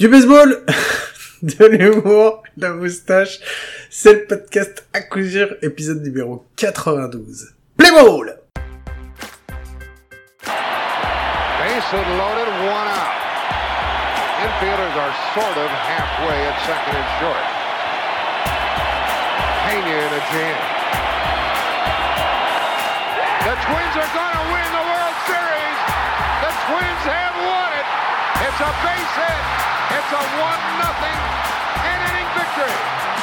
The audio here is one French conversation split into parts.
Du baseball, de l'humour, la moustache, c'est le podcast à épisode numéro 92. Play a base hit. It's a one nothing inning victory.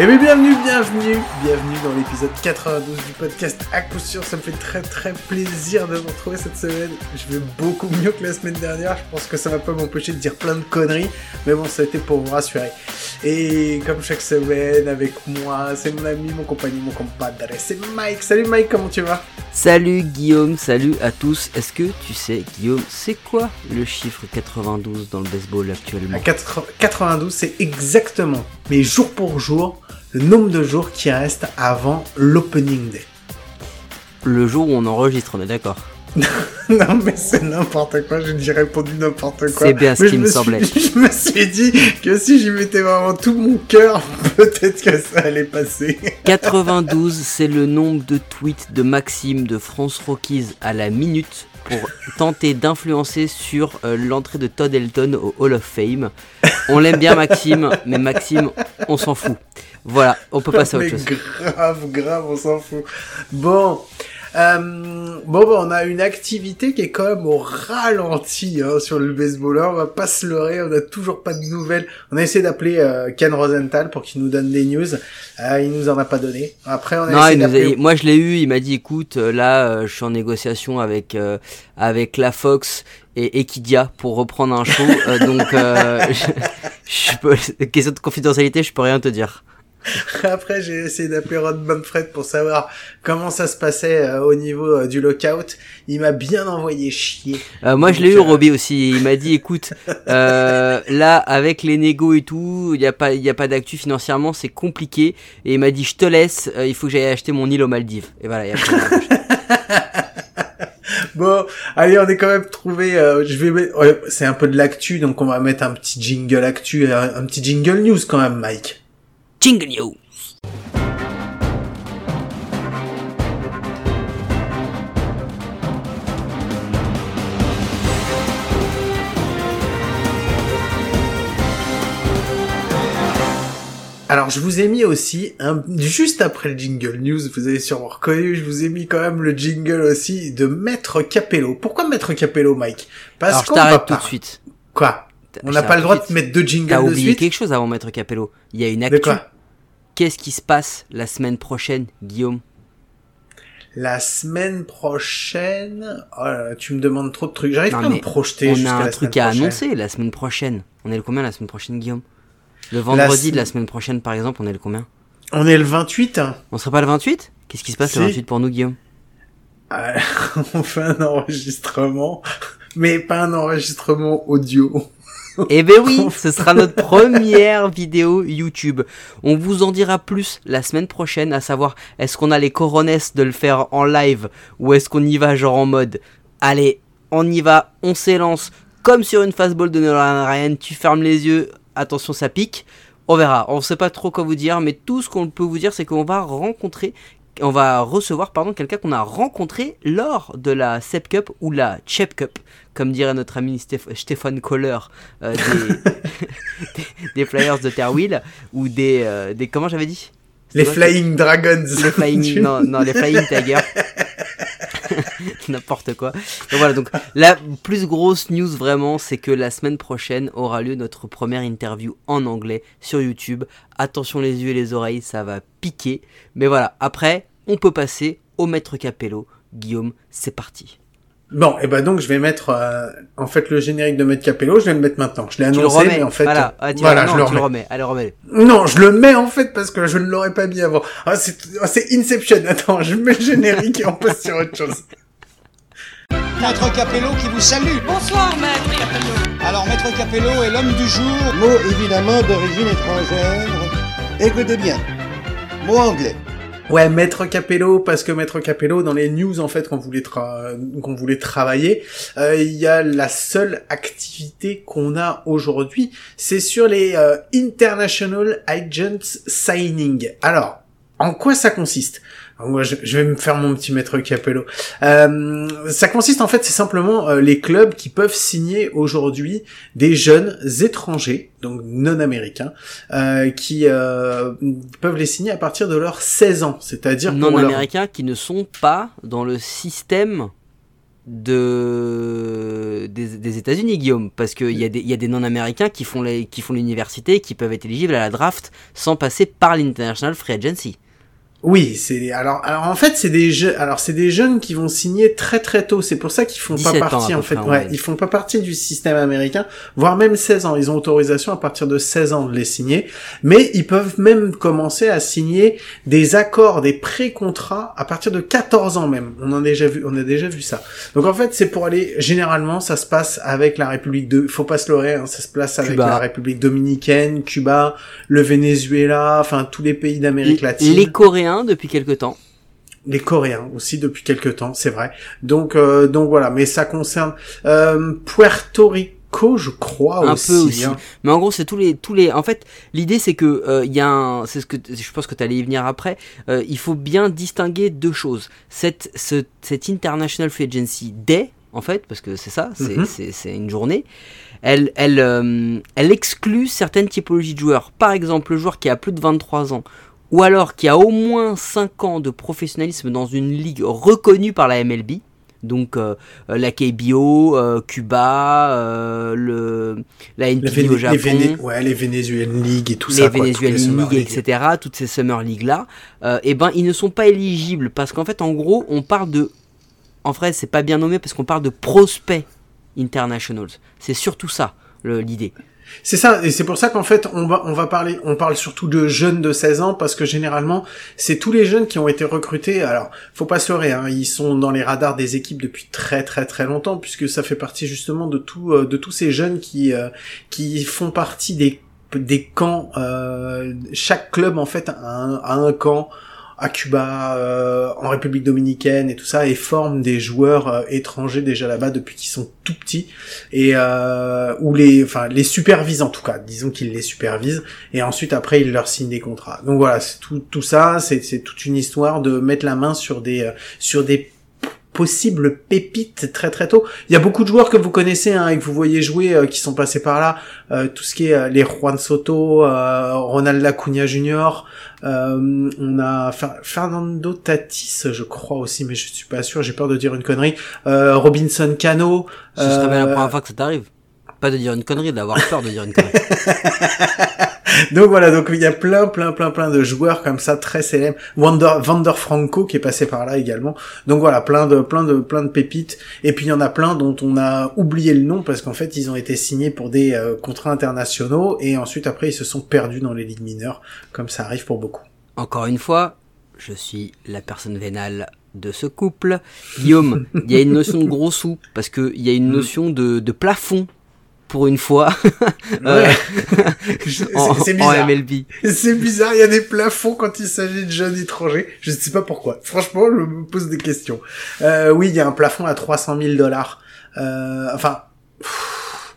Et bien bienvenue, bienvenue, bienvenue dans l'épisode 92 du podcast à coup sûr, ça me fait très très plaisir de vous retrouver cette semaine. Je vais beaucoup mieux que la semaine dernière, je pense que ça va pas m'empêcher de dire plein de conneries, mais bon ça a été pour vous rassurer. Et comme chaque semaine avec moi, c'est mon ami, mon compagnon, mon compadre, c'est Mike. Salut Mike, comment tu vas? Salut Guillaume, salut à tous. Est-ce que tu sais Guillaume, c'est quoi le chiffre 92 dans le baseball actuellement? À 4 92, c'est exactement, mais jour pour jour, le nombre de jours qui restent avant l'opening day. Le jour où on enregistre, on est d'accord non mais c'est n'importe quoi, j'ai déjà répondu n'importe quoi. C'est bien ce Mais qui me suis- semblait. Je me suis dit que si j'y mettais vraiment tout mon cœur, peut-être que ça allait passer. 92, c'est le nombre de tweets de Maxime de France Rockies à la minute pour tenter d'influencer sur euh, l'entrée de Todd Elton au Hall of Fame. On l'aime bien Maxime, mais Maxime, on s'en fout. Voilà, on peut passer à autre mais chose. grave, grave, on s'en fout. Bon. Euh, bon, bah, on a une activité qui est quand même au ralenti hein, sur le baseballeur. On va pas se leurrer, on a toujours pas de nouvelles. On a essayé d'appeler euh, Ken Rosenthal pour qu'il nous donne des news. Euh, il nous en a pas donné. Après, on a Non, essayé d'appeler. moi je l'ai eu, il m'a dit écoute, euh, là euh, je suis en négociation avec euh, avec la Fox et Equidia pour reprendre un show, euh, donc euh, je, je peux, question de confidentialité, je peux rien te dire. Après, j'ai essayé d'appeler Rod Manfred pour savoir comment ça se passait euh, au niveau euh, du lockout. Il m'a bien envoyé chier. Euh, moi je l'ai eu euh, Robbie aussi, il m'a dit écoute, euh, là avec les négos et tout, il y a pas il y a pas d'actu financièrement, c'est compliqué et il m'a dit je te laisse, il faut que j'aille acheter mon île aux Maldives. Et voilà, Bon, allez, on est quand même trouvé. euh, je vais, mettre- ouais, c'est un peu de l'actu, donc on va mettre un petit jingle actu, un, un petit jingle news quand même, Mike. Jingle News. Alors, je vous ai mis aussi un, juste après le jingle news, vous avez sûrement reconnu, je vous ai mis quand même le jingle aussi de Maître Capello. Pourquoi Maître Capello, Mike? Parce Alors je qu'on va t'arrête tout de suite. Quoi? On n'a pas le droit de mettre deux jingles T'as de oublié suite quelque chose avant Maître Capello. Il y a une actu. Qu'est-ce qui se passe la semaine prochaine, Guillaume? La semaine prochaine... Oh là là, tu me demandes trop de trucs. J'arrive pas à me projeter On a un la truc à prochaine. annoncer la semaine prochaine. On est le combien la semaine prochaine, Guillaume? Le vendredi de la sem- semaine prochaine, par exemple, on est le combien? On est le 28 hein. On serait pas le 28 Qu'est-ce qui se passe Si. le 28 pour nous, Guillaume? Euh, on fait un enregistrement, mais pas un enregistrement audio. Eh ben oui, ce sera notre première vidéo YouTube. On vous en dira plus la semaine prochaine, à savoir est-ce qu'on a les coronesses de le faire en live ou est-ce qu'on y va genre en mode allez, on y va, on s'élance comme sur une fastball de Nolan Ryan, tu fermes les yeux, attention ça pique. On verra, on sait pas trop quoi vous dire, mais tout ce qu'on peut vous dire c'est qu'on va rencontrer on va recevoir pardon quelqu'un qu'on a rencontré lors de la Sep Cup ou la Chep Cup, comme dirait notre ami Stéph- Stéphane Kohler euh, des, Flyers de Terwil ou des, euh, des comment j'avais dit? Les Flying Dragons. les Flying non non les Flying Tigers. N'importe quoi. Donc voilà donc la plus grosse news vraiment c'est que la semaine prochaine aura lieu notre première interview en anglais sur YouTube. Attention les yeux et les oreilles ça va piquer. Mais voilà après on peut passer au maître Capello Guillaume c'est parti Bon, et ben donc je vais mettre euh, en fait le générique de Maître Capello, je vais le mettre maintenant. Je l'ai annoncé, le remets mais en fait, voilà, Ah, tu voilà, non, je le tu le remets. allez remets Non, je le mets en fait parce que je ne l'aurais pas mis avant. Ah, c'est ah, c'est Inception. Attends, je mets le générique et on passe sur autre chose. Maître Capello qui vous salue. Bonsoir, maître Capello. Alors, Maître Capello est l'homme du jour. Mot évidemment d'origine étrangère. Écoutez bien. Mot anglais. Ouais, Maître Capello, parce que Maître Capello, dans les news en fait qu'on voulait tra- qu'on voulait travailler, euh, il y a la seule activité qu'on a aujourd'hui, c'est sur les euh, International Agents Signing. Alors, en quoi ça consiste? Moi, je, je vais me faire mon petit maître Capello. Euh, ça consiste en fait, c'est simplement euh, les clubs qui peuvent signer aujourd'hui des jeunes étrangers, donc non américains, euh, qui euh, peuvent les signer à partir de leurs 16 ans, c'est-à-dire non leur- américains qui ne sont pas dans le système de des, des États-Unis, Guillaume, parce qu'il y a des, il y a des non-américains qui font les, qui font l'université, qui peuvent être éligibles à la draft sans passer par l'International Free Agency. Oui, c'est alors alors en fait c'est des jeunes alors c'est des jeunes qui vont signer très très tôt, c'est pour ça qu'ils font pas 17 ans, à partie en fait près, ouais, ils font pas partie du système américain, voire même 16 ans, ils ont autorisation à partir de 16 ans de les signer, mais ils peuvent même commencer à signer des accords, des pré-contrats à partir de 14 ans même. On en a déjà vu on a déjà vu ça. Donc en fait, c'est pour aller généralement ça se passe avec la République de faut pas se leurrer, hein, ça se place avec Cuba. la République dominicaine, Cuba, le Venezuela, enfin tous les pays d'Amérique latine. Les Coréens depuis quelque temps. Les Coréens aussi depuis quelques temps, c'est vrai. Donc euh, donc voilà, mais ça concerne euh, Puerto Rico, je crois un aussi. peu aussi. hein. Mais en gros, c'est tous les tous les. En fait, l'idée c'est que euh, il y a un. C'est ce que je pense que tu allais y venir après. euh, il faut bien distinguer deux choses. Cette ce, cette International Free Agency Day, en fait, parce que c'est ça, c'est c'est c'est une journée. Elle elle euh, elle exclut certaines typologies de joueurs. Par exemple, le joueur qui a plus de 23 ans. Ou alors qui a au moins 5 ans de professionnalisme dans une ligue reconnue par la MLB, donc euh, euh, la KBO, euh, Cuba, euh, le, la Les, NPB au les Japon, Véné- ouais, les Venezuelan League et tout les ça. quoi, Venezuelan les League, League. etc., toutes ces Summer League là, euh, eh ben ils ne sont pas éligibles parce qu'en fait en gros on parle de, en vrai c'est pas bien nommé parce qu'on parle de prospects internationals. C'est surtout ça l'idée. C'est ça, et c'est pour ça qu'en fait, on va, on va parler, on parle surtout de jeunes de 16 ans, parce que généralement, c'est tous les jeunes qui ont été recrutés. Alors, faut pas se leurrer, hein, ils sont dans les radars des équipes depuis très très très longtemps, puisque ça fait partie justement de tout, euh, de tous ces jeunes qui, euh, qui font partie des, des camps. euh, chaque club en fait a un, a un camp à Cuba, euh, en République dominicaine et tout ça, et forment des joueurs euh, étrangers déjà là-bas depuis qu'ils sont tout petits et euh, ou les enfin les supervisent en tout cas disons qu'ils les supervisent et ensuite après ils leur signent des contrats donc voilà c'est tout tout ça c'est toute une histoire de mettre la main sur des euh, sur des possibles pépites très très tôt. Il y a beaucoup de joueurs que vous connaissez hein, et que vous voyez jouer euh, qui sont passés par là. Euh, tout ce qui est euh, les Juan Soto, euh, Ronald Acuna Jr. Euh, on a Fer- Fernando Tatis, je crois aussi, mais je suis pas sûr. J'ai peur de dire une connerie. Euh, Robinson Cano. Ce serait bien la euh, première fois que ça t'arrive. Pas de dire une connerie, d'avoir peur de dire une connerie. Donc voilà, donc il y a plein, plein, plein, plein de joueurs comme ça très célèbres. Wander, Vander Franco qui est passé par là également. Donc voilà, plein de, plein de, plein de pépites. Et puis il y en a plein dont on a oublié le nom parce qu'en fait ils ont été signés pour des euh, contrats internationaux et ensuite après ils se sont perdus dans les ligues mineures, comme ça arrive pour beaucoup. Encore une fois, je suis la personne vénale de ce couple. Guillaume, il y a une notion de gros sous, parce qu'il y a une notion de, de plafond, pour une fois, euh, Ouais. En, en bizarre. MLB. C'est bizarre, il y a des plafonds quand il s'agit de jeunes étrangers. Je ne sais pas pourquoi. Franchement, je me pose des questions. Euh, oui, il y a un plafond à 300 000 dollars. Euh, enfin,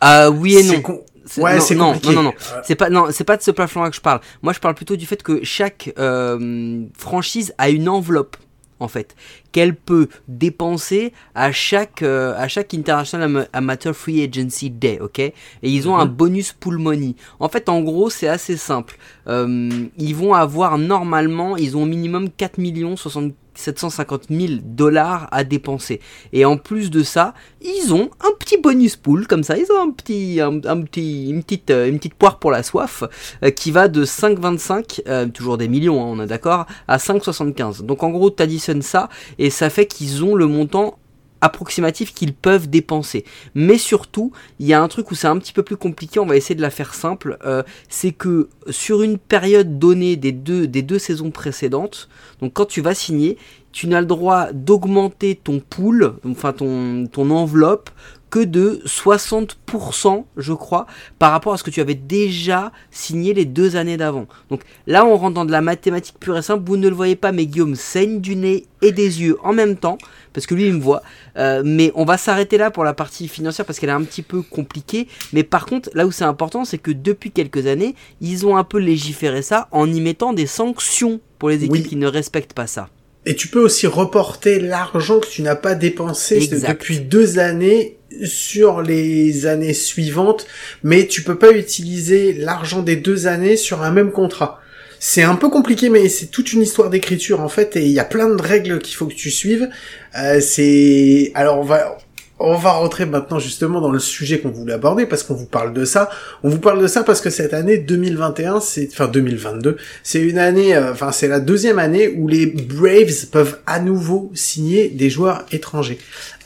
Ah oui et non. con- Ouais, non, c'est non, non, non, non. Euh, C'est pas non, c'est pas de ce plafond-là que je parle. Moi, je parle plutôt du fait que chaque euh, franchise a une enveloppe en fait qu'elle peut dépenser à chaque euh, à chaque International Ama- Amateur Free Agency Day, ok? Et ils ont un bonus pool money. En fait, en gros, c'est assez simple. Euh, ils vont avoir normalement, ils ont au minimum 4 millions 60 750 000 dollars à dépenser. Et en plus de ça, ils ont un petit bonus pool comme ça. Ils ont un petit, un, petit, une petite, euh, une petite poire pour la soif euh, qui va de 5,25, euh, toujours des millions, hein, on est d'accord, à 5,75. Donc en gros, t'additionnes ça et ça fait qu'ils ont le montant approximatif qu'ils peuvent dépenser. Mais surtout, il y a un truc où c'est un petit peu plus compliqué, on va essayer de la faire simple, euh, c'est que sur une période donnée des deux, des deux saisons précédentes, donc quand tu vas signer, tu n'as le droit d'augmenter ton pool, enfin ton, ton enveloppe, que de 60%, je crois, par rapport à ce que tu avais déjà signé les deux années d'avant. Donc là, on rentre dans de la mathématique pure et simple. Vous ne le voyez pas, mais Guillaume saigne du nez et des yeux en même temps, parce que lui, il me voit. Euh, mais on va s'arrêter là pour la partie financière, parce qu'elle est un petit peu compliquée. Mais par contre, là où c'est important, c'est que depuis quelques années, ils ont un peu légiféré ça en y mettant des sanctions pour les équipes Oui. qui ne respectent pas ça. Et tu peux aussi reporter l'argent que tu n'as pas dépensé depuis deux années sur les années suivantes, mais tu peux pas utiliser l'argent des deux années sur un même contrat. C'est un peu compliqué, mais c'est toute une histoire d'écriture en fait, et il y a plein de règles qu'il faut que tu suives. Euh, c'est alors on va on va rentrer maintenant justement dans le sujet qu'on voulait aborder parce qu'on vous parle de ça. On vous parle de ça parce que cette année 2021, c'est enfin 2022, c'est une année, euh, enfin c'est la deuxième année où les Braves peuvent à nouveau signer des joueurs étrangers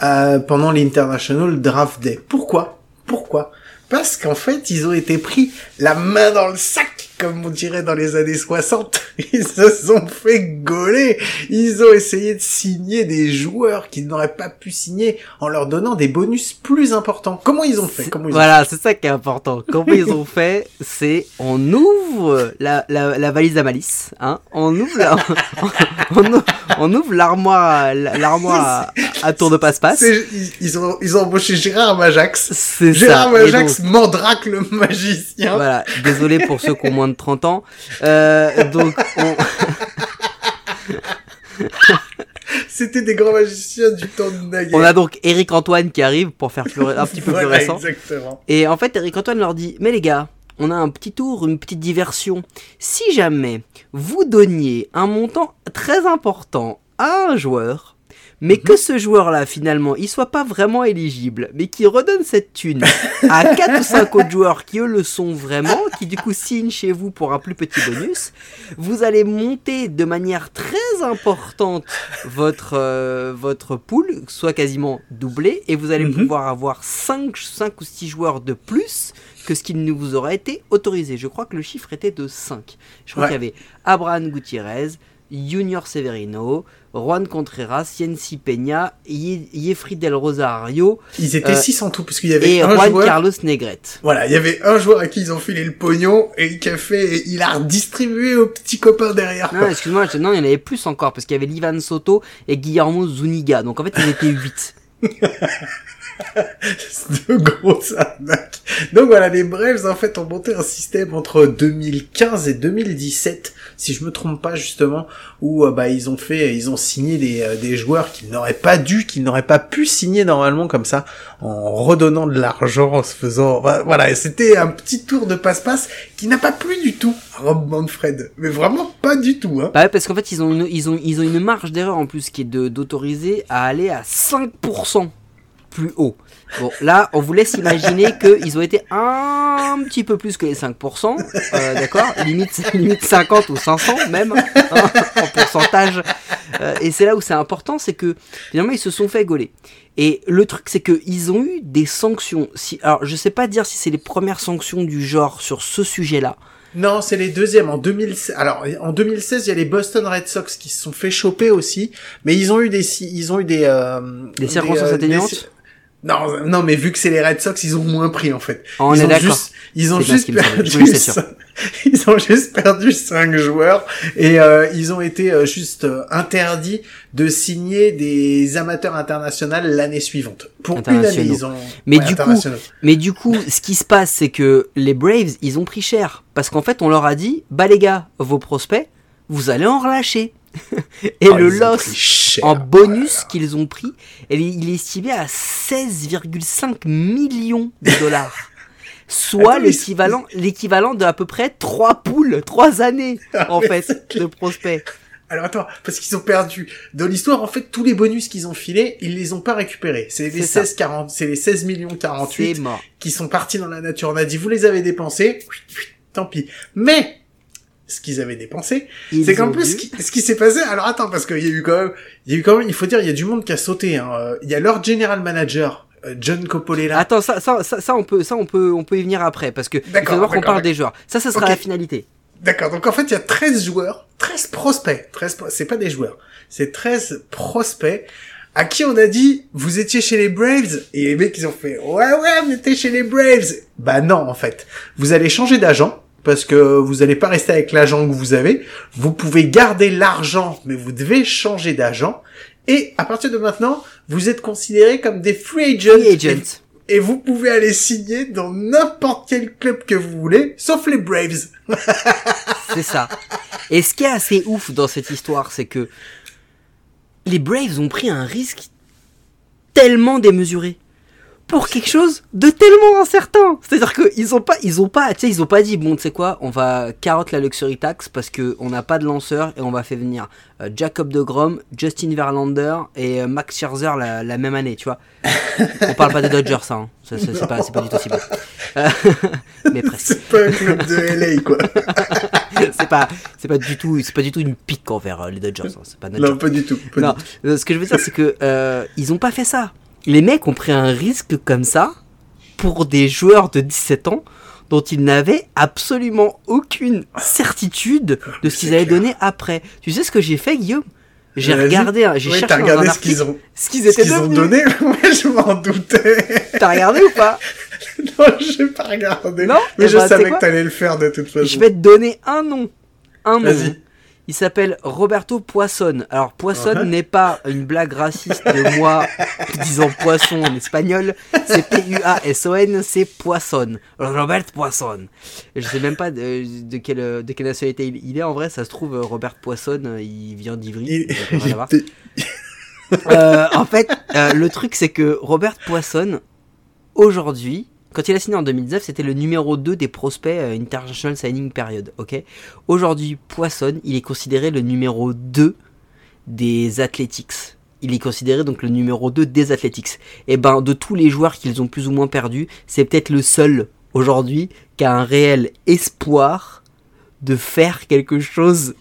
euh, pendant l'International Draft Day. Pourquoi? Pourquoi? Parce qu'en fait, ils ont été pris la main dans le sac, comme on dirait dans les années 60. Ils se sont fait gauler. Ils ont essayé de signer des joueurs qu'ils n'auraient pas pu signer en leur donnant des bonus plus importants. Comment ils ont fait? Comment ils Voilà, c'est ça qui est important. Comment ils ont fait, c'est on ouvre la, la, la valise à malice, hein, on ouvre la- on, ouvre- on ouvre l'armoire l'armoire à, à tour de passe-passe. Ils, ont, ils ont embauché Gérard Majax. C'est Gérard ça. Majax, donc, Mandrake le magicien. voilà, désolé pour ceux qui ont moins de 30 ans. Euh, donc on, C'était des grands magiciens du temps de Naguère. on a donc Eric Antoine qui arrive pour faire plus, un petit peu plus récent. exactement. Et en fait, Eric Antoine leur dit Mais les gars, on a un petit tour, une petite diversion. Si jamais vous donniez un montant très important à un joueur, mais que ce joueur-là, finalement, il soit pas vraiment éligible, mais qui redonne cette thune à 4 ou 5 autres joueurs qui, eux, le sont vraiment, qui, du coup, signent chez vous pour un plus petit bonus, vous allez monter de manière très importante votre, euh, votre pool, soit quasiment doublé, et vous allez Mhm. pouvoir avoir 5, 5 ou 6 joueurs de plus que ce qui ne vous aurait été autorisé. Je crois que le chiffre était de 5. Je crois Ouais. qu'il y avait Abraham Gutiérrez, Junior Severino, Juan Contreras, Yensi Peña, Ye- Jeffrey Del Rosario Ils étaient Euh, 6 en tout, parce qu'il y avait et un Juan joueur. Carlos Negrete. Voilà, il y avait un joueur à qui ils ont filé le pognon et qui a fait, il a redistribué aux petits copains derrière. Non, excuse-moi, non, il y en avait plus encore, parce qu'il y avait Livan Soto et Guillermo Zuniga. Donc en fait, ils étaient 8. de grosses arnaques. Donc voilà, les Braves en fait ont monté un système entre 2015 et 2017, si je me trompe pas justement, où euh, bah ils ont fait, ils ont signé des, euh, des joueurs qu'ils n'auraient pas dû, qu'ils n'auraient pas pu signer normalement comme ça, en redonnant de l'argent, en se faisant, bah, voilà, c'était un petit tour de passe-passe qui n'a pas plu du tout Rob Manfred, mais vraiment pas du tout, hein. Bah ouais, parce qu'en fait, ils ont une, ils ont, ils ont une marge d'erreur en plus qui est de- d'autoriser à aller à 5% plus haut. Bon, là, on vous laisse imaginer qu'ils ont été un petit peu plus que les 5%, euh, d'accord? Limite, limite 50 ou 500 même, hein, en pourcentage. Euh, et c'est là où c'est important, c'est que finalement, ils se sont fait gauler. Et le truc, c'est qu'ils ont eu des sanctions. Si, alors, je sais pas dire si c'est les premières sanctions du genre sur ce sujet-là. Non, c'est les deuxièmes en 2016. Alors en 2016, il y a les Boston Red Sox qui se sont fait choper aussi, mais ils ont eu des ils ont eu des euh, Des circonstances euh, atténuantes? des- Non, non, mais vu que c'est les Red Sox, ils ont moins pris en fait. On ils est ont d'accord. juste, ils ont juste perdu, Oui, c'est sûr. cin- ils ont juste perdu cinq joueurs et euh, ils ont été euh, juste euh, interdits de signer des amateurs internationaux l'année suivante. Pour une année, ils ont. Mais ouais, du coup. Mais du coup, ce qui se passe, c'est que les Braves, ils ont pris cher. Parce qu'en fait, on leur a dit, bah les gars, vos prospects, vous allez en relâcher. Et Oh, le loss en bonus qu'ils ont pris, il est- il est estimé à 16,5 millions de dollars. Soit l'équivalent, l'équivalent de à peu près 3 poules, 3 années, en mais fait, de prospects. Alors attends, parce qu'ils ont perdu. Dans l'histoire, en fait, tous les bonus qu'ils ont filés, ils les ont pas récupérés. C'est les C'est ça. 16 40, c'est les 16 millions C'est 48 mort. qui sont partis dans la nature. On a dit, vous les avez dépensés, tant pis. Mais, ce qu'ils avaient dépensé, c'est qu'en plus, ce qui, s'est passé, alors attends, parce qu'il y a eu quand même, il y a eu quand même, il faut dire, il y a du monde qui a sauté, hein. Euh, Il y a leur general manager, euh, John Coppola. Attends, ça, ça, ça, ça, on peut, ça, on peut, on peut y venir après, parce que il faut qu'on parle des joueurs. Ça, ça sera la finalité. D'accord, donc en fait, il y a 13 joueurs, 13 prospects, 13, pro- c'est pas des joueurs, c'est 13 prospects, à qui on a dit vous étiez chez les Braves et les mecs ils ont fait ouais ouais on était chez les Braves. Bah non en fait, vous allez changer d'agent parce que vous allez pas rester avec l'agent que vous avez. Vous pouvez garder l'argent mais vous devez changer d'agent et à partir de maintenant vous êtes considérés comme des free agents. Free et vous pouvez aller signer dans n'importe quel club que vous voulez, sauf les Braves. C'est ça. Et ce qui est assez ouf dans cette histoire, c'est que les Braves ont pris un risque tellement démesuré pour quelque chose de tellement incertain. C'est-à-dire qu'ils ont pas, ils ont pas, tu sais, ils ont pas dit bon, tu sais quoi, on va carotte la luxury tax parce que on n'a pas de lanceur et on va faire venir euh, Jacob de Grom, Justin Verlander et euh, Max Scherzer la, la même année, tu vois. on parle pas des Dodgers, ça, hein. Ça, c'est pas, du tout ciblé. Euh, mais presque. C'est pas un club de LA quoi. c'est pas, c'est pas du tout, c'est pas du tout une pique envers les Dodgers. hein. C'est pas non, pas du tout. Pas non, du tout. ce que je veux dire, c'est que ils ont pas fait ça. Les mecs ont pris un risque comme ça pour des joueurs de 17 ans dont ils n'avaient absolument aucune certitude de ce qu'ils allaient donner après. Tu sais ce que j'ai fait, Guillaume? J'ai regardé, j'ai cherché t'as dans regardé un ce qu'ils ont, ce qu'ils ce étaient qu'ils ont donné. Ouais, je m'en doutais. T'as regardé ou pas? Non, j'ai pas regardé. Non? Mais Eh je ben, savais que t'allais le faire de toute façon. Je vais te donner un nom. Un nom. Il s'appelle Roberto Poisson. Alors Poisson Uh-huh. n'est pas une blague raciste de moi disant poisson en espagnol. C'est P-U-A-S-O-N, c'est Poisson. Robert Poisson. Je sais même pas de, de quelle, de quelle nationalité il, il est en vrai. Ça se trouve, Robert Poisson, il vient d'Ivry. Il- Euh, en fait, euh, le truc c'est que Robert Poisson, aujourd'hui, quand il a signé en 2019, c'était le numéro 2 des prospects euh, International Signing Period, Aujourd'hui, Poisson, il est considéré le numéro 2 des Athletics. Il est considéré donc le numéro 2 des Athletics. Et ben, de tous les joueurs qu'ils ont plus ou moins perdus, c'est peut-être le seul aujourd'hui qui a un réel espoir de faire quelque chose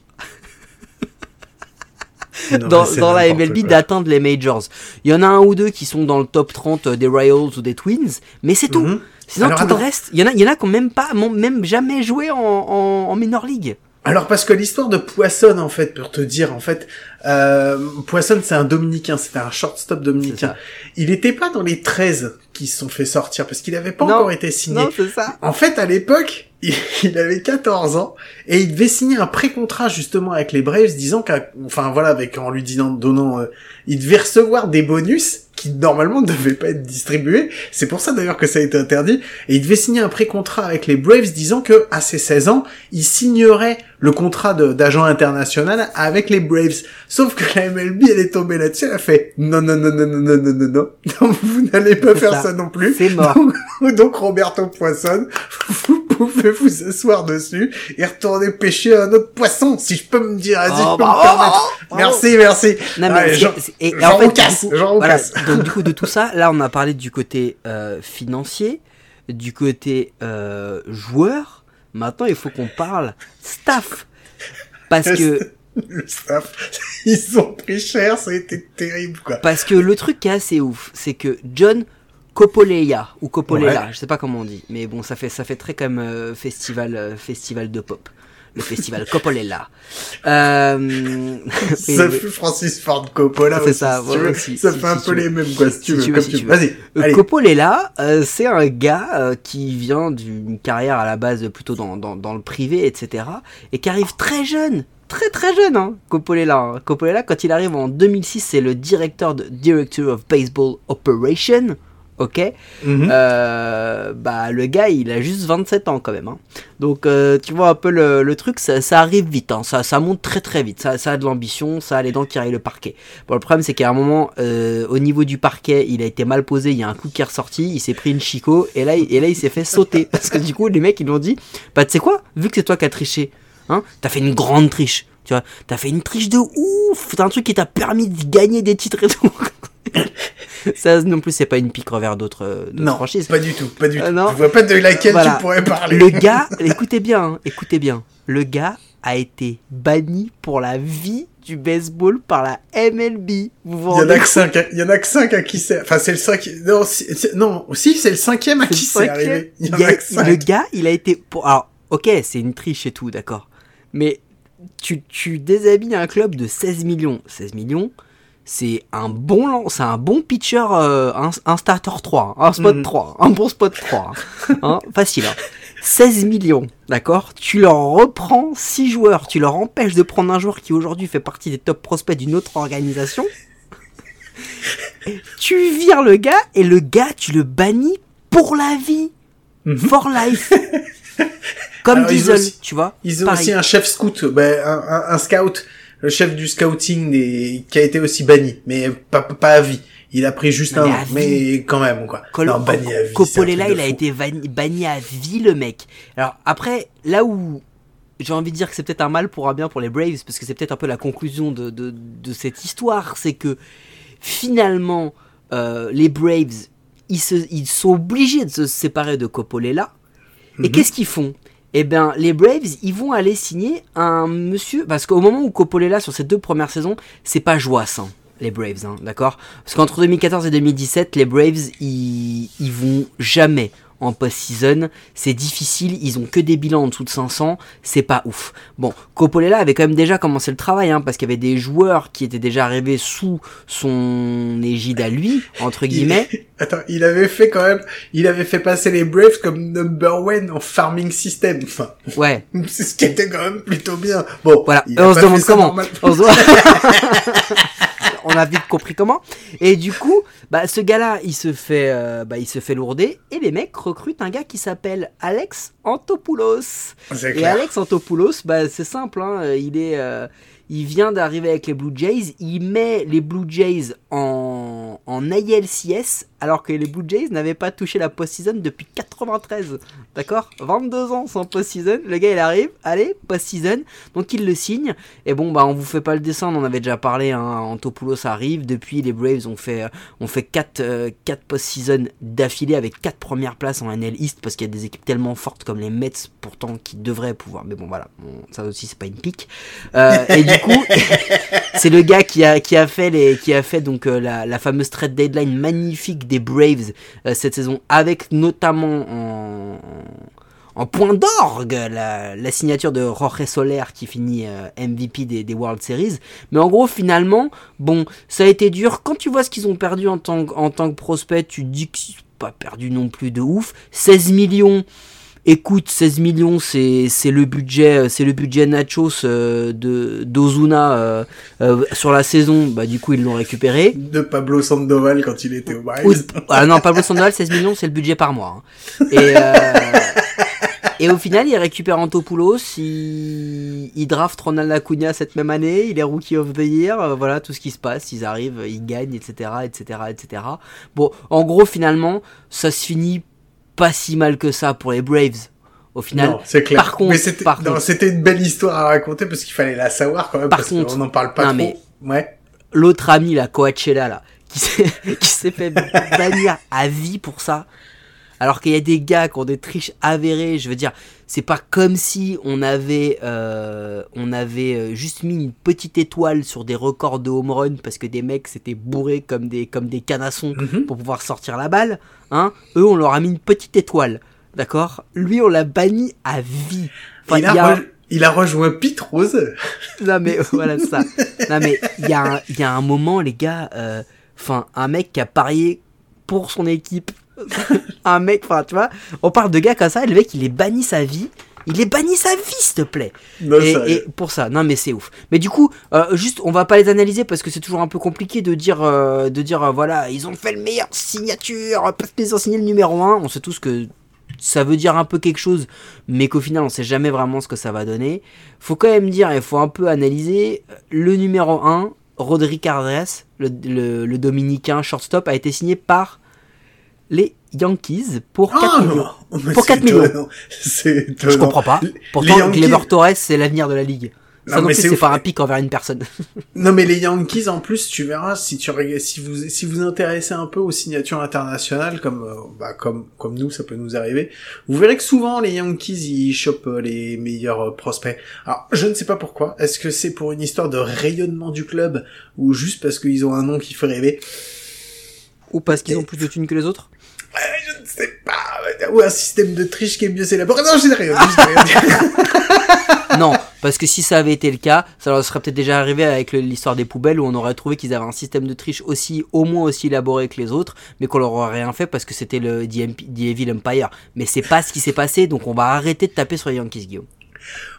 Non, dans, dans la MLB d'atteindre les majors. Il y en a un ou deux qui sont dans le top 30 des Royals ou des Twins, mais c'est tout. Mhm. Sinon, Alors, tout attends. le reste, il y en a, il y en a qui ont même pas, même jamais joué en, en, en minor league. Alors parce que l'histoire de Poisson en fait, pour te dire en fait, euh, Poisson c'est un dominicain, c'était un shortstop dominicain. Il était pas dans les 13 qui se sont fait sortir parce qu'il avait pas Non. encore été signé. Non, c'est ça. En fait, à l'époque, il, avait 14 ans et il devait signer un pré-contrat justement avec les Braves, disant qu'à, enfin voilà, avec en lui disant, donnant, euh, il devait recevoir des bonus qui normalement ne devaient pas être distribués. C'est pour ça d'ailleurs que ça a été interdit. Et il devait signer un pré-contrat avec les Braves, disant que à ses 16 ans, il signerait le contrat d'agent international avec les Braves. Sauf que la MLB, elle est tombée là-dessus, elle a fait non non non non non non non non non, non vous n'allez pas faire ça. ça non plus. C'est mort. Donc, donc Roberto Poisson, vous pouvez vous asseoir dessus et retourner pêcher un autre poisson, si je peux me dire, si Oh, je peux bravo, me permettre. bravo. Merci, merci. Non, mais Allez, et- en fait, Roucas, du coup, voilà, donc du coup de tout ça, là on a parlé du côté euh, financier, du côté euh, joueur. Maintenant, il faut qu'on parle staff, parce que Le staff, ils ont pris cher, ça a été terrible, quoi. parce que le truc qui est assez ouf, c'est que John Coppoleia ou Coppolela, Ouais. je sais pas comment on dit, mais bon, ça fait ça fait très comme euh, festival euh, festival de pop. Le festival Coppolela. Euh... ça fait Francis Ford Coppola C'est ça, si ouais, ça si- fait un peu les mêmes, quoi, si tu veux, veux, veux. Vas-y. Coppolela, euh, c'est un gars qui vient d'une carrière à la base plutôt dans, dans, dans le privé, etc. Et qui arrive très jeune, très très jeune, hein, Coppolela. hein. Coppolela, quand il arrive en 2006, c'est le directeur de Director of Baseball Operation. Ok, Mhm. euh, bah le gars il a juste 27 ans quand même. hein. Donc euh, tu vois un peu le, le truc, ça, ça arrive vite, hein. ça, ça monte très très vite, ça, ça a de l'ambition, ça a les dents qui rayent le parquet. Bon le problème c'est qu'à un moment, euh, au niveau du parquet, il a été mal posé, il y a un coup qui est ressorti, il s'est pris une chico et là, il- et là il s'est fait sauter. Parce que du coup les mecs ils lui ont dit, bah tu sais quoi, vu que c'est toi qui as triché, hein, t'as fait une grande triche. Tu vois, t'as fait une triche de ouf, t'as un truc qui t'a permis de gagner des titres et tout. ça non plus c'est pas une pique envers d'autres euh, d'autres Non, franchises. pas du tout, pas du Euh, tout. non. Je vois pas de laquelle Voilà. tu pourrais parler. Le gars, écoutez bien, hein, écoutez bien. Le gars a été banni pour la vie du baseball par la MLB. Vous vous Il y en a que compte cinq, à- il y en a que cinq à qui c'est, enfin c'est le cinquième, non, si- c'est- non, si c'est le cinquième à qui c'est arrivé. Il y en a- a que cinq. le gars, il a été pour. Alors, ok, c'est une triche et tout, d'accord. Mais tu, tu déshabilles un club de 16 millions. 16 millions, c'est un bon c'est un bon pitcher, euh, un, un starter 3, un spot Mhm. 3, un bon spot 3. Hein, facile. Hein. 16 millions, d'accord? Tu leur reprends 6 joueurs, tu leur empêches de prendre un joueur qui aujourd'hui fait partie des top prospects d'une autre organisation. tu vires le gars et le gars, tu le bannis pour la vie. Mhm. For life. Comme Alors, Diesel, aussi- tu vois? Ils ont Pareil. aussi un chef scout, ben, un, un- un scout, le chef du scouting des- qui a été aussi banni, mais pas, pas à vie. Il a pris juste Mais un mais quand même, quoi. Col- non, banni à vie. Coppolela, il a été banni, à vie, le mec. Alors après, là où j'ai envie de dire que c'est peut-être un mal pour un bien pour les Braves, parce que c'est peut-être un peu la conclusion de, de, de cette histoire, c'est que finalement, euh, les Braves, ils, se, ils sont obligés de se séparer de Coppolela. Et Mhm. qu'est-ce qu'ils font? Eh bien, les Braves, ils vont aller signer un monsieur. Parce qu'au moment où Coppolela, sur ces deux premières saisons, c'est pas joissant, les Braves, hein, d'accord? Parce qu'entre 2014 et 2017, les Braves, ils vont jamais en post-season. C'est difficile, ils ont que des bilans en dessous de 500, c'est pas ouf. Bon, Coppolela avait quand même déjà commencé le travail, hein, parce qu'il y avait des joueurs qui étaient déjà arrivés sous son égide à lui, entre guillemets. Attends, il avait fait quand même, il avait fait passer les Braves comme number one en farming system. Enfin, Ouais, c'est ce qui était quand même plutôt bien. Bon, Voilà, on se demande comment. normal. On, se- On a vite compris comment. Et du coup, bah, ce gars-là, il se fait, euh, bah, il se fait lourder. Et les mecs recrutent un gars qui s'appelle Alex Antopoulos. Et. Alex Antopoulos, bah, c'est simple. Hein, il est, euh, il vient d'arriver avec les Blue Jays. Il met les Blue Jays en, en ALCS, alors que les Blue Jays n'avaient pas touché la post-season depuis 93. D'accord? 22 ans sans post-season. Le gars, il arrive. Allez, post-season. Donc, il le signe. Et bon, bah, on vous fait pas le dessin. On en avait déjà parlé. Hein, Antopoulos arrive. Depuis, les Braves ont fait, ont fait 4, euh, post-season d'affilée avec 4 premières places en NL East parce qu'il y a des équipes tellement fortes comme les Mets, pourtant, qui devraient pouvoir. Mais bon, voilà. Ça aussi, c'est pas une pique. Euh, coup, c'est le gars qui a, qui a fait les, qui a fait donc euh, la, la fameuse trade deadline magnifique des Braves euh, cette saison, avec notamment en, en point d'orgue la, la signature de Jorge Soler qui finit euh, MVP des, des World Series. Mais en gros, finalement, bon, ça a été dur. Quand tu vois ce qu'ils ont perdu en tant, que- en tant que prospect, tu te dis sont pas perdu non plus de ouf. 16 millions. Écoute, 16 millions, c'est c'est le budget, euh, c'est le budget Nachos euh, de d'Ozuna euh, euh, sur la saison. Bah du coup ils l'ont récupéré. De Pablo Sandoval quand il était au. Ou- ah non, Pablo Sandoval, 16 millions, c'est le budget par mois. hein. Et, euh, et au final, il récupère Antopoulos, il, il draft Ronald Acuna cette même année, il est Rookie of the Year, voilà tout ce qui se passe, ils arrivent, ils gagnent, etc., etc., etc. Bon, en gros, finalement, ça se finit pas si mal que ça pour les Braves. Au final, Non, c'est clair. Par contre- c'était, une belle histoire à raconter parce qu'il fallait la savoir quand même Par parce contre- qu'on n'en parle pas non, trop. mais- Ouais. l'autre ami, la Coachella, là, qui s'est, qui s'est fait bannir à vie pour ça. Alors qu'il y a des gars qui ont des triches avérées, je veux dire, c'est pas comme si on avait, euh, on avait euh, juste mis une petite étoile sur des records de home run parce que des mecs s'étaient bourrés comme des, comme des canassons Mhm. pour pouvoir sortir la balle. Hein Eux, on leur a mis une petite étoile, d'accord? Lui, on l'a banni à vie. Enfin, il, a il y a un- re- il a rejoint Pete Rose. non mais voilà ça. Non mais il y, a un- y a un moment les gars, euh, enfin un mec qui a parié pour son équipe, un mec, enfin tu vois, on parle de gars comme ça, et le mec il est banni sa vie, il est banni sa vie s'il te plaît. Non, Et, pour ça, non mais c'est ouf. Mais du coup, euh, juste, on va pas les analyser parce que c'est toujours un peu compliqué de dire, euh, de dire, euh, voilà, ils ont fait le meilleur signature parce qu'ils ont signé le numéro 1 On sait tous que ça veut dire un peu quelque chose, mais qu'au final, on sait jamais vraiment ce que ça va donner. Faut quand même dire, il faut un peu analyser. Le numéro 1 Rodri Cardres, le, le, le dominicain shortstop, a été signé par les Yankees pour 4 Ah, millions. non, mais Pour c'est 4 millions. Je comprends pas. Pourtant, Yankees- Torres, c'est l'avenir de la ligue. Ça Non, non, mais c'est pas un pic envers une personne. Non mais les Yankees en plus tu verras si tu regardes si vous si vous intéressez un peu aux signatures internationales comme euh, bah, comme comme nous ça peut nous arriver vous verrez que souvent les Yankees ils chopent euh, les meilleurs euh, prospects alors je ne sais pas pourquoi est-ce que c'est pour une histoire de rayonnement du club ou juste parce qu'ils ont un nom qui fait rêver? Ou parce qu'ils ont plus de thunes que les autres? Sais pas ou un système de triche qui est mieux élaboré non je sais rien Non, Parce que si ça avait été le cas, ça leur serait peut-être déjà arrivé avec l'histoire des poubelles où on aurait trouvé qu'ils avaient un système de triche aussi, au moins aussi élaboré que les autres, mais qu'on leur aurait rien fait parce que c'était le The, Emp- The Evil Empire. Mais c'est pas ce qui s'est passé, donc on va arrêter de taper sur les Yankees, Guillaume.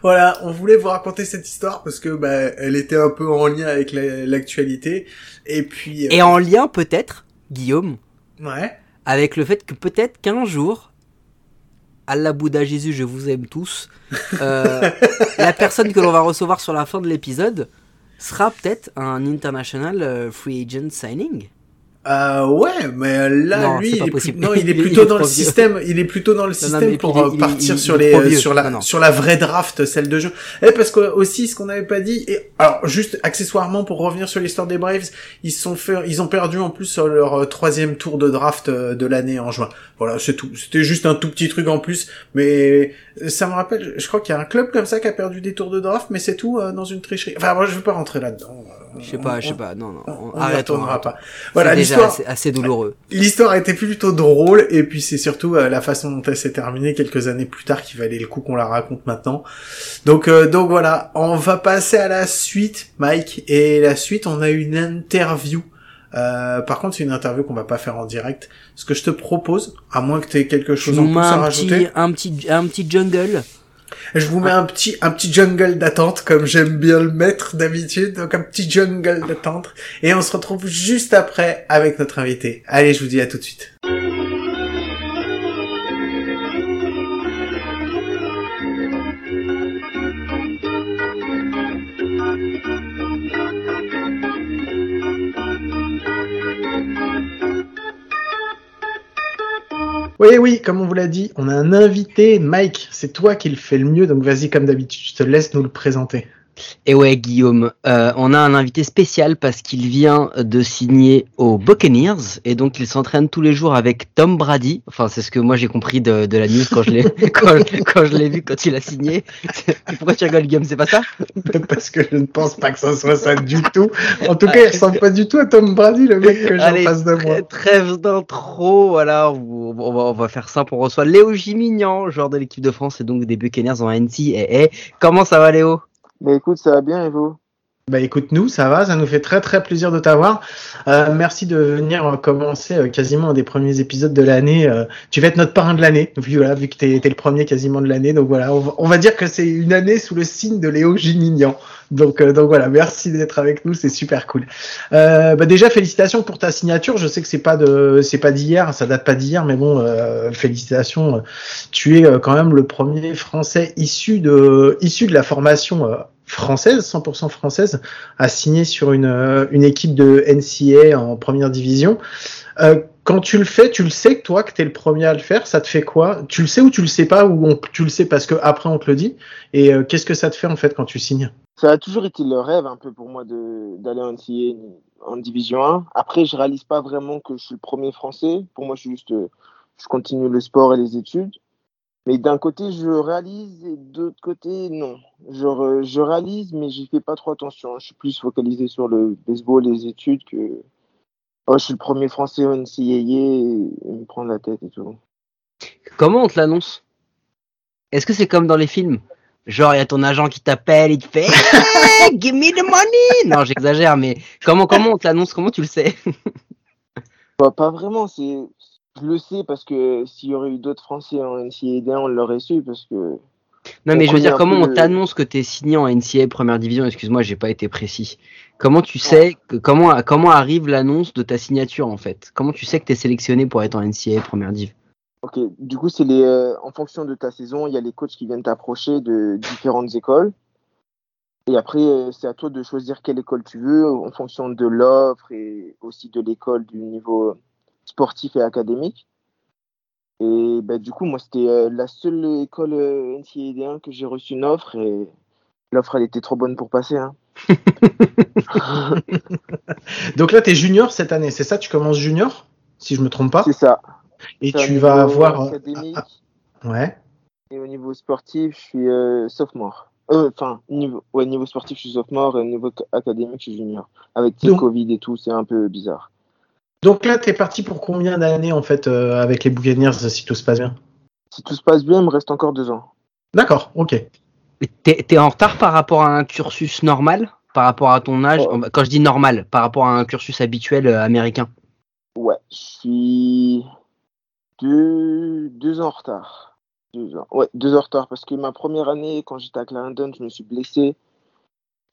Voilà, on voulait vous raconter cette histoire parce que bah, elle était un peu en lien avec la- l'actualité. Et puis, euh, Et en lien peut-être, Guillaume, ouais. Avec le fait que peut-être qu'un jour, Allah Bouddha Jésus, je vous aime tous, euh, la personne que l'on va recevoir sur la fin de l'épisode sera peut-être un international euh, free agent signing. Euh, ouais, mais là, Non, lui, il est, plus- non, il est plutôt il est dans le vieux. système. Il est plutôt dans le système pour il euh, partir sur les sur la sur la vraie draft, celle de jeu. Et parce que aussi, ce qu'on n'avait pas dit. Et alors, juste accessoirement pour revenir sur l'histoire des Braves, ils sont fait, ils ont perdu en plus leur euh, troisième tour de draft euh, de l'année en juin. Voilà, c'est tout. C'était juste un tout petit truc en plus, mais ça me rappelle. Je crois qu'il y a un club comme ça qui a perdu des tours de draft, mais c'est tout euh, dans une tricherie. Enfin, moi, je veux pas rentrer là-dedans. Euh, Je sais pas, je sais pas, non, non, On, on, arrête, on pas. Voilà, déjà l'histoire. assez, assez douloureux. L'histoire a été plutôt drôle et puis c'est surtout euh, la façon dont elle s'est terminée quelques années plus tard qui valait le coup qu'on la raconte maintenant. Donc euh, donc voilà, on va passer à la suite, Mike. Et la suite, on a une interview. Euh, par contre, c'est une interview qu'on va pas faire en direct. Ce que je te propose, à moins que tu aies quelque Tu chose en plus à rajouter, petit, un petit, un petit jungle. je vous mets un petit un petit jungle d'attente comme j'aime bien le mettre d'habitude. Donc un petit jungle d'attente et on se retrouve juste après avec notre invité. Allez, je vous dis à tout de suite. Oui, oui, comme on vous l'a dit, on a un invité, Mike. C'est toi qui le fais le mieux, donc vas-y, comme d'habitude, je te laisse nous le présenter. Et ouais, Guillaume, euh, on a un invité spécial parce qu'il vient de signer aux Buccaneers et donc il s'entraîne tous les jours avec Tom Brady. Enfin, c'est ce que moi j'ai compris de, de la news quand je l'ai quand, quand je l'ai vu quand il a signé. Pourquoi tu rigoles, Guillaume C'est pas ça? Parce que je ne pense pas que ça soit ça du tout. En tout cas, il ressemble pas du tout à Tom Brady, le mec que j'ai en Allez, face de moi. trê- Trêve d'intro, voilà, on on va, on va faire simple. On reçoit Léo Gimignan, joueur de l'équipe de France et donc des Buccaneers en NCAA. Comment ça va, Léo? Bah écoute, ça va bien et vous? Bah écoute, nous, ça va, ça nous fait très très plaisir de t'avoir. Euh, merci de venir euh, commencer euh, quasiment un des premiers épisodes de l'année. Euh, tu vas être notre parrain de l'année, vu, voilà, vu que t'es t'es le premier quasiment de l'année. Donc voilà, on va, dire que c'est une année sous le signe de Léo Gimignan. Donc, euh, donc voilà, merci d'être avec nous, c'est super cool. Euh, bah déjà félicitations pour ta signature. Je sais que c'est pas de, c'est pas d'hier, ça date pas d'hier, mais bon, félicitations. Tu es quand même le premier Français issu de, issu de la formation française, 100% française, à signer sur une, euh, une équipe de NCA en première division. Euh, quand tu le fais, tu le sais toi, que tu es le premier à le faire, ça te fait quoi? Tu le sais ou tu le sais pas, ou tu le sais parce que après on te le dit? Et euh, qu'est-ce que ça te fait en fait quand tu signes? Ça a toujours été le rêve un peu pour moi d'aller en NCAA en Division 1. Après, je réalise pas vraiment que je suis le premier français. Pour moi, je suis juste, euh, je continue le sport et les études. Mais d'un côté, je réalise et de l'autre côté, non. Je, re- je réalise, mais j'y fais pas trop attention. Je suis plus focalisé sur le baseball et les études que. Oh, je suis le premier français au NCAA et, et me prendre la tête et tout. Comment on te l'annonce? Est-ce que c'est comme dans les films? Genre, il y a ton agent qui t'appelle, il te fait Hey, Give me the money Non, j'exagère, mais comment, comment on te l'annonce? Comment tu le sais? Bah, pas vraiment, c'est. Je le sais parce que s'il y aurait eu d'autres Français en NCAA, on l'aurait su parce que. Non, mais je veux dire, comment on t'annonce que t'es signé en NCAA première division? Excuse-moi, j'ai pas été précis. Comment tu sais que comment comment arrive l'annonce de ta signature en fait? Comment tu sais que t'es sélectionné pour être en NCAA première div? Ok, du coup, c'est les. euh, en fonction de ta saison, il y a les coachs qui viennent t'approcher de différentes écoles. Et après, euh, c'est à toi de choisir quelle école tu veux en fonction de l'offre et aussi de l'école du niveau sportif et académique. Et bah, du coup, moi, c'était euh, la seule école euh, NCAA 1 que j'ai reçu une offre et l'offre, elle était trop bonne pour passer. Hein. Donc là, tu es junior cette année, c'est ça? Tu commences junior, si je me trompe pas? C'est ça. Et tu niveau vas avoir. euh, Académique. Ouais. Et au niveau sportif, je suis euh, sophomore. Euh, Enfin, niveau, ouais, niveau sportif, je suis sophomore et au niveau ca- académique, je suis junior. Avec le Covid et tout, c'est un peu bizarre. Donc là, tu es parti pour combien d'années en fait euh, avec les Buccaneers si tout se passe bien? Si tout se passe bien, il me reste encore deux ans. D'accord, ok. T'es t'es en retard par rapport à un cursus normal? Par rapport à ton âge? Oh. Quand je dis normal, par rapport à un cursus habituel euh, américain? Ouais, je suis deux, deux ans en retard. Deux ans. Ouais, deux ans en retard parce que ma première année, quand j'étais à Clarendon, je me suis blessé.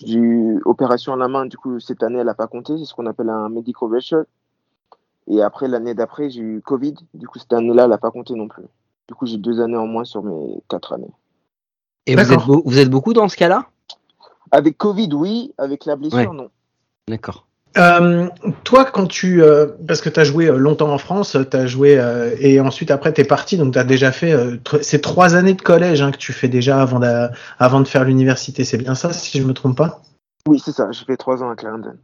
J'ai eu opération à la main, du coup, cette année, elle n'a pas compté. C'est ce qu'on appelle un medical redshirt. Et après, l'année d'après, j'ai eu Covid. Du coup, cette année-là, elle n'a pas compté non plus. Du coup, j'ai deux années en moins sur mes quatre années. Et vous êtes, vous beaucoup dans ce cas-là? Avec Covid, oui. Avec la blessure, Ouais. non. D'accord. Euh, toi, quand tu, euh, parce que tu as joué euh, longtemps en France, tu as joué euh, et ensuite après tu es parti, donc tu as déjà fait euh, ces trois années de collège hein, que tu fais déjà avant, d'a- avant de faire l'université, c'est bien ça si je me trompe pas? Oui, c'est ça. J'ai fait trois ans à Clarendon.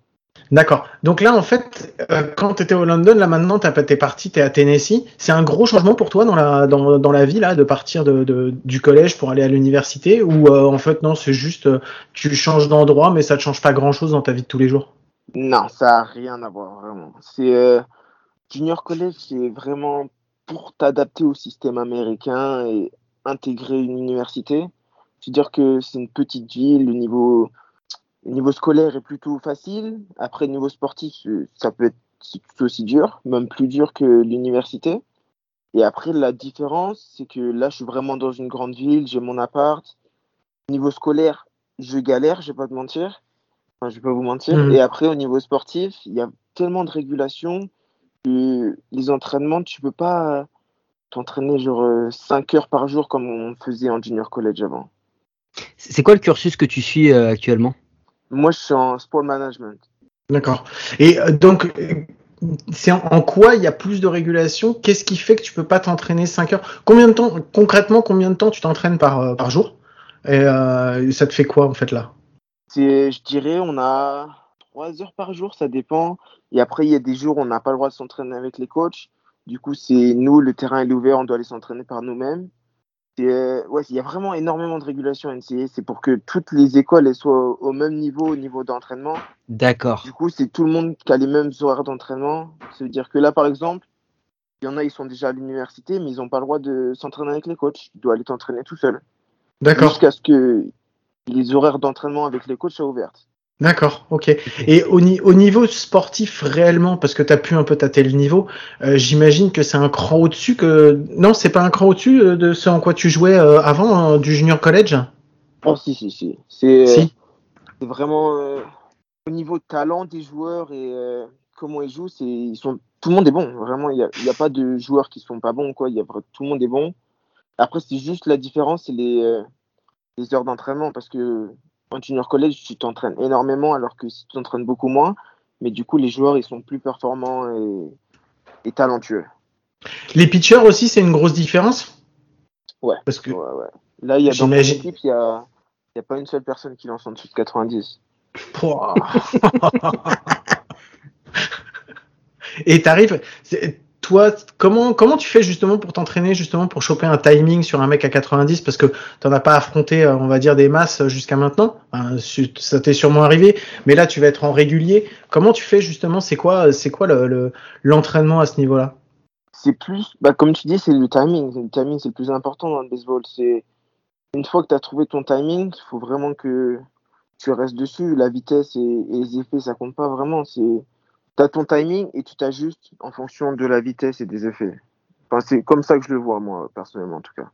D'accord. Donc là, en fait, euh, quand tu étais au London, là maintenant, pas- t'es parti, t'es à Tennessee. C'est un gros changement pour toi dans la, dans, dans la vie, là, de partir de, du collège pour aller à l'université Ou euh, en fait, non, c'est juste, euh, tu changes d'endroit, mais ça te change pas grand-chose dans ta vie de tous les jours? Non, ça n'a rien à voir, vraiment. C'est junior college, c'est vraiment pour t'adapter au système américain et intégrer une université. C'est-à-dire que c'est une petite ville, le niveau, le niveau scolaire est plutôt facile. Après, le niveau sportif, c'est- ça peut être tout aussi dur, même plus dur que l'université. Et après, la différence, c'est que là, je suis vraiment dans une grande ville, j'ai mon appart. Niveau scolaire, je galère, je vais pas te mentir. Enfin, je vais pas vous mentir. Mhm. Et après, au niveau sportif, il y a tellement de régulations que les entraînements, tu peux pas t'entraîner genre 5 heures par jour comme on faisait en junior college avant. C'est c'est quoi le cursus que tu suis euh, actuellement? Moi, je suis en sport management. D'accord. Et euh, donc, c'est en, quoi il y a plus de régulation? Qu'est-ce qui fait que tu peux pas t'entraîner 5 heures? Combien de temps, concrètement, combien de temps tu t'entraînes par, euh, par jour? Et euh, ça te fait quoi, en fait, là? C'est, je dirais, on a 3 heures par jour, ça dépend. Et après, il y a des jours où on n'a pas le droit de s'entraîner avec les coachs. Du coup, c'est nous, le terrain est ouvert, on doit aller s'entraîner par nous-mêmes. C'est, euh, ouais, il y a vraiment énormément de régulations à NCAA. C'est pour que toutes les écoles elles soient au, même niveau, au niveau d'entraînement. D'accord. Du coup, c'est tout le monde qui a les mêmes horaires d'entraînement. Ça veut dire que là, par exemple, il y en a, ils sont déjà à l'université, mais ils n'ont pas le droit de s'entraîner avec les coachs. Tu dois aller t'entraîner tout seul. D'accord. Jusqu'à ce que les horaires d'entraînement avec les coachs soient ouvertes. D'accord, ok. Et au, ni- au niveau sportif réellement, parce que tu as pu un peu tâter le niveau, euh, j'imagine que c'est un cran au-dessus que... Non, c'est pas un cran au-dessus euh, de ce en quoi tu jouais euh, avant, euh, du junior college? Oh, si, si, si. C'est Si. vraiment euh, au niveau talent des joueurs et comment ils jouent, c'est ils sont tout le monde est bon. Vraiment, il n'y a, y a pas de joueurs qui sont pas bons quoi. Y a tout le monde est bon. Après, c'est juste la différence, c'est les les heures d'entraînement parce que en junior college, tu t'entraînes énormément alors que si tu t'entraînes beaucoup moins, mais du coup, les joueurs ils sont plus performants et, et talentueux. Les pitchers aussi, c'est une grosse différence? Ouais. Parce que... Ouais, ouais. Là, il y a dans il y a a pas une seule personne qui lance en dessous de 90. Pouah. Et t'arrives, comment tu fais justement pour t'entraîner justement pour choper un timing sur un mec à 90 parce que t'en as pas affronté, euh, on va dire des masses euh, jusqu'à maintenant. Ça t'est sûrement arrivé, mais là tu vas être en régulier. Comment tu fais justement? C'est quoi c'est quoi le- le- l'entraînement à ce niveau-là? C'est plus, bah, comme tu dis, c'est le timing. Le timing, c'est le plus important dans le baseball. C'est une fois que tu as trouvé ton timing, il faut vraiment que tu restes dessus. La vitesse et, et les effets, ça compte pas vraiment. C'est, tu as ton timing et tu t'ajustes en fonction de la vitesse et des effets. Enfin, c'est comme ça que je le vois, moi, personnellement, en tout cas.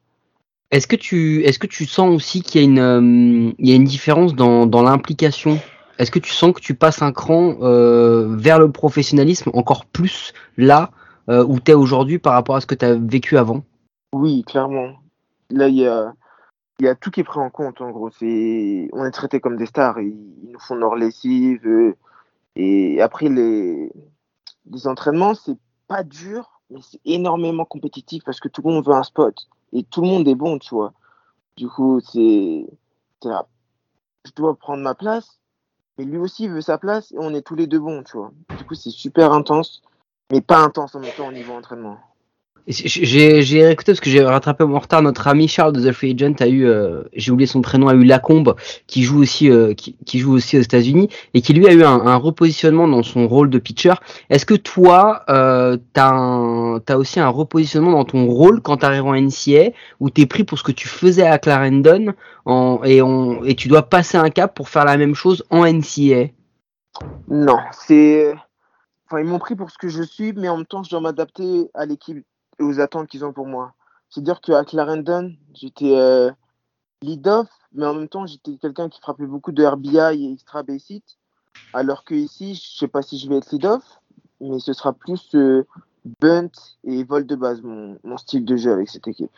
Est-ce que tu est-ce que tu sens aussi qu'il y a une euh, il y a une différence dans, dans l'implication? Est-ce que tu sens que tu passes un cran euh, vers le professionnalisme encore plus là euh, où tu es aujourd'hui par rapport à ce que tu as vécu avant? Oui, clairement. Là, il y a, y a tout qui est pris en compte, en gros. C'est, on est traités comme des stars. Ils, ils nous font leur lessive. Et après, les, entraînements, c'est pas dur, mais c'est énormément compétitif parce que tout le monde veut un spot. Et tout le monde est bon, tu vois. Du coup, c'est. Je dois prendre ma place, mais lui aussi veut sa place et on est tous les deux bons, tu vois. Du coup, c'est super intense, mais pas intense en même temps au niveau entraînement. J'ai écouté parce que j'ai rattrapé mon retard. Notre ami Charles de The Free Agent a eu, euh, j'ai oublié son prénom, a eu Lacombe qui joue aussi, euh, qui, qui joue aussi aux États-Unis et qui lui a eu un, un repositionnement dans son rôle de pitcher. Est-ce que toi, euh, t'as t'as aussi un repositionnement dans ton rôle quand t'arrives en NCA où t'es pris pour ce que tu faisais à Clarendon en, et on et tu dois passer un cap pour faire la même chose en NCA. Non, c'est. Enfin, ils m'ont pris pour ce que je suis, mais en même temps, je dois m'adapter à l'équipe et aux attentes qu'ils ont pour moi. C'est-à-dire qu'à Clarendon, j'étais euh, lead-off, mais en même temps, j'étais quelqu'un qui frappait beaucoup de RBI et extra base hit. Alors que ici, je sais pas si je vais être lead-off, mais ce sera plus euh, bunt et vol de base, mon style de jeu avec cette équipe.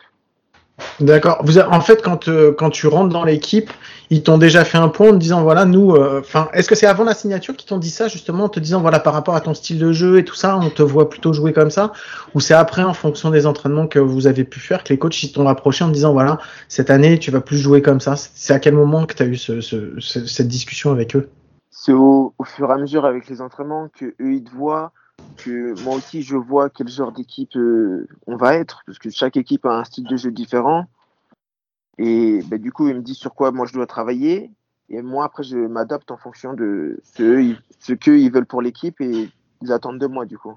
D'accord. Vous en fait, quand, euh, quand tu rentres dans l'équipe, ils t'ont déjà fait un point en te disant voilà, nous, euh, enfin, est-ce que c'est avant la signature qu'ils t'ont dit ça justement en te disant voilà, par rapport à ton style de jeu et tout ça, on te voit plutôt jouer comme ça, ou c'est après en fonction des entraînements que vous avez pu faire que les coachs ils t'ont approché en te disant voilà, cette année tu vas plus jouer comme ça? C'est à quel moment que tu as eu ce- ce- cette discussion avec eux? C'est au, au fur et à mesure avec les entraînements que eux ils te voient, que moi aussi je vois quel genre d'équipe euh, on va être, parce que chaque équipe a un style de jeu différent. Et bah, du coup, ils me disent sur quoi moi je dois travailler. Et moi, après, je m'adapte en fonction de ce, ce qu'eux ils veulent pour l'équipe et ils attendent de moi, du coup.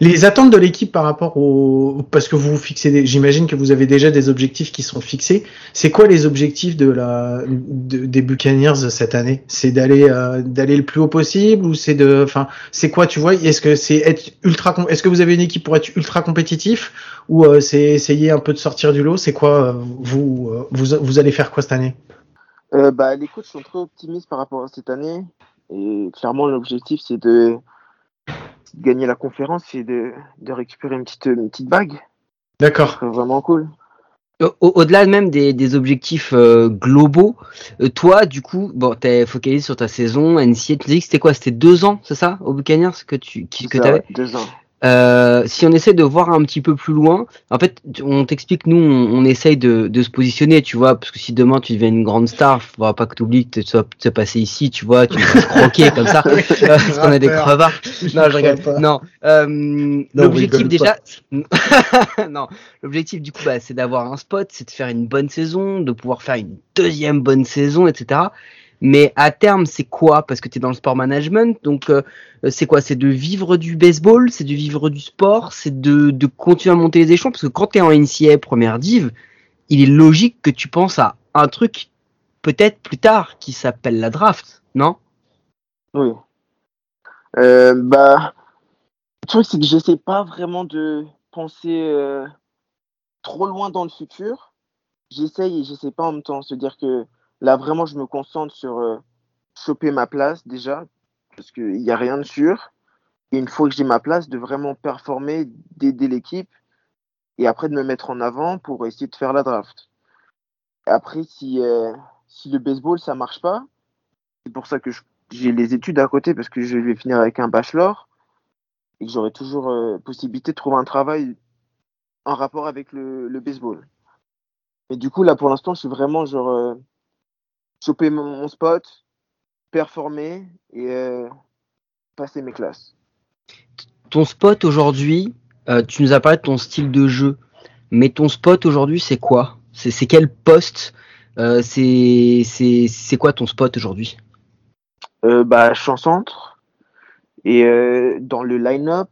Les attentes de l'équipe par rapport au parce que vous vous fixez des... j'imagine que vous avez déjà des objectifs qui sont fixés. C'est quoi les objectifs de la de- des Buccaneers cette année? C'est d'aller euh, d'aller le plus haut possible ou c'est de enfin c'est quoi tu vois? Est-ce que c'est être ultra est-ce que vous avez une équipe pour être ultra compétitif ou euh, c'est essayer un peu de sortir du lot? C'est quoi euh, vous vous vous allez faire quoi cette année? Bah, les coachs sont très optimistes par rapport à cette année. Et clairement, l'objectif, c'est de, de gagner la conférence et de, de récupérer une petite, une petite bague. D'accord. C'est vraiment cool. Au- au- Au-delà même des, des objectifs euh, globaux, euh, toi, du coup, bon, t'es focalisé sur ta saison, NCA, tu dis que c'était quoi? C'était deux ans, c'est ça, au Buccaneers que tu qui- que Ça, t'avais? Deux ans. Euh, si on essaie de voir un petit peu plus loin, en fait, on t'explique, nous, on, on essaye de, de se positionner, tu vois, parce que si demain tu deviens une grande star, faudra pas que tu oublies que tu sois, passé ici, tu vois, tu vas croquer comme ça, euh, parce qu'on a des crevards. Non, je rigole. Non, euh, l'objectif déjà, non, l'objectif du coup, bah, c'est d'avoir un spot, c'est de faire une bonne saison, de pouvoir faire une deuxième bonne saison, etc. Mais à terme, c'est quoi? Parce que tu es dans le sport management, donc euh, c'est quoi? C'est de vivre du baseball, c'est de vivre du sport, c'est de, continuer à monter les échelons? Parce que quand tu es en NCAA première div, il est logique que tu penses à un truc peut-être plus tard qui s'appelle la draft, non? Oui. Euh, bah, le truc, c'est que j'essaie pas vraiment de penser euh, trop loin dans le futur. J'essaye et j'essaie pas en même temps. Se dire que là, vraiment, je me concentre sur euh, choper ma place déjà, parce qu'il n'y a rien de sûr. Et une fois que j'ai ma place, de vraiment performer, d'aider l'équipe, et après de me mettre en avant pour essayer de faire la draft. Après, si, euh, si le baseball, ça marche pas, c'est pour ça que j'ai les études à côté parce que je vais finir avec un bachelor et que j'aurai toujours euh, possibilité de trouver un travail en rapport avec le, baseball. Et du coup, là, pour l'instant, je suis vraiment genre choper mon, spot, performer et euh, passer mes classes. Ton spot aujourd'hui, euh, tu nous as parlé de ton style de jeu, mais ton spot aujourd'hui, c'est quoi? C'est quel poste? Euh, C'est c'est c'est quoi ton spot aujourd'hui? Bah, je suis en centre et dans le line-up,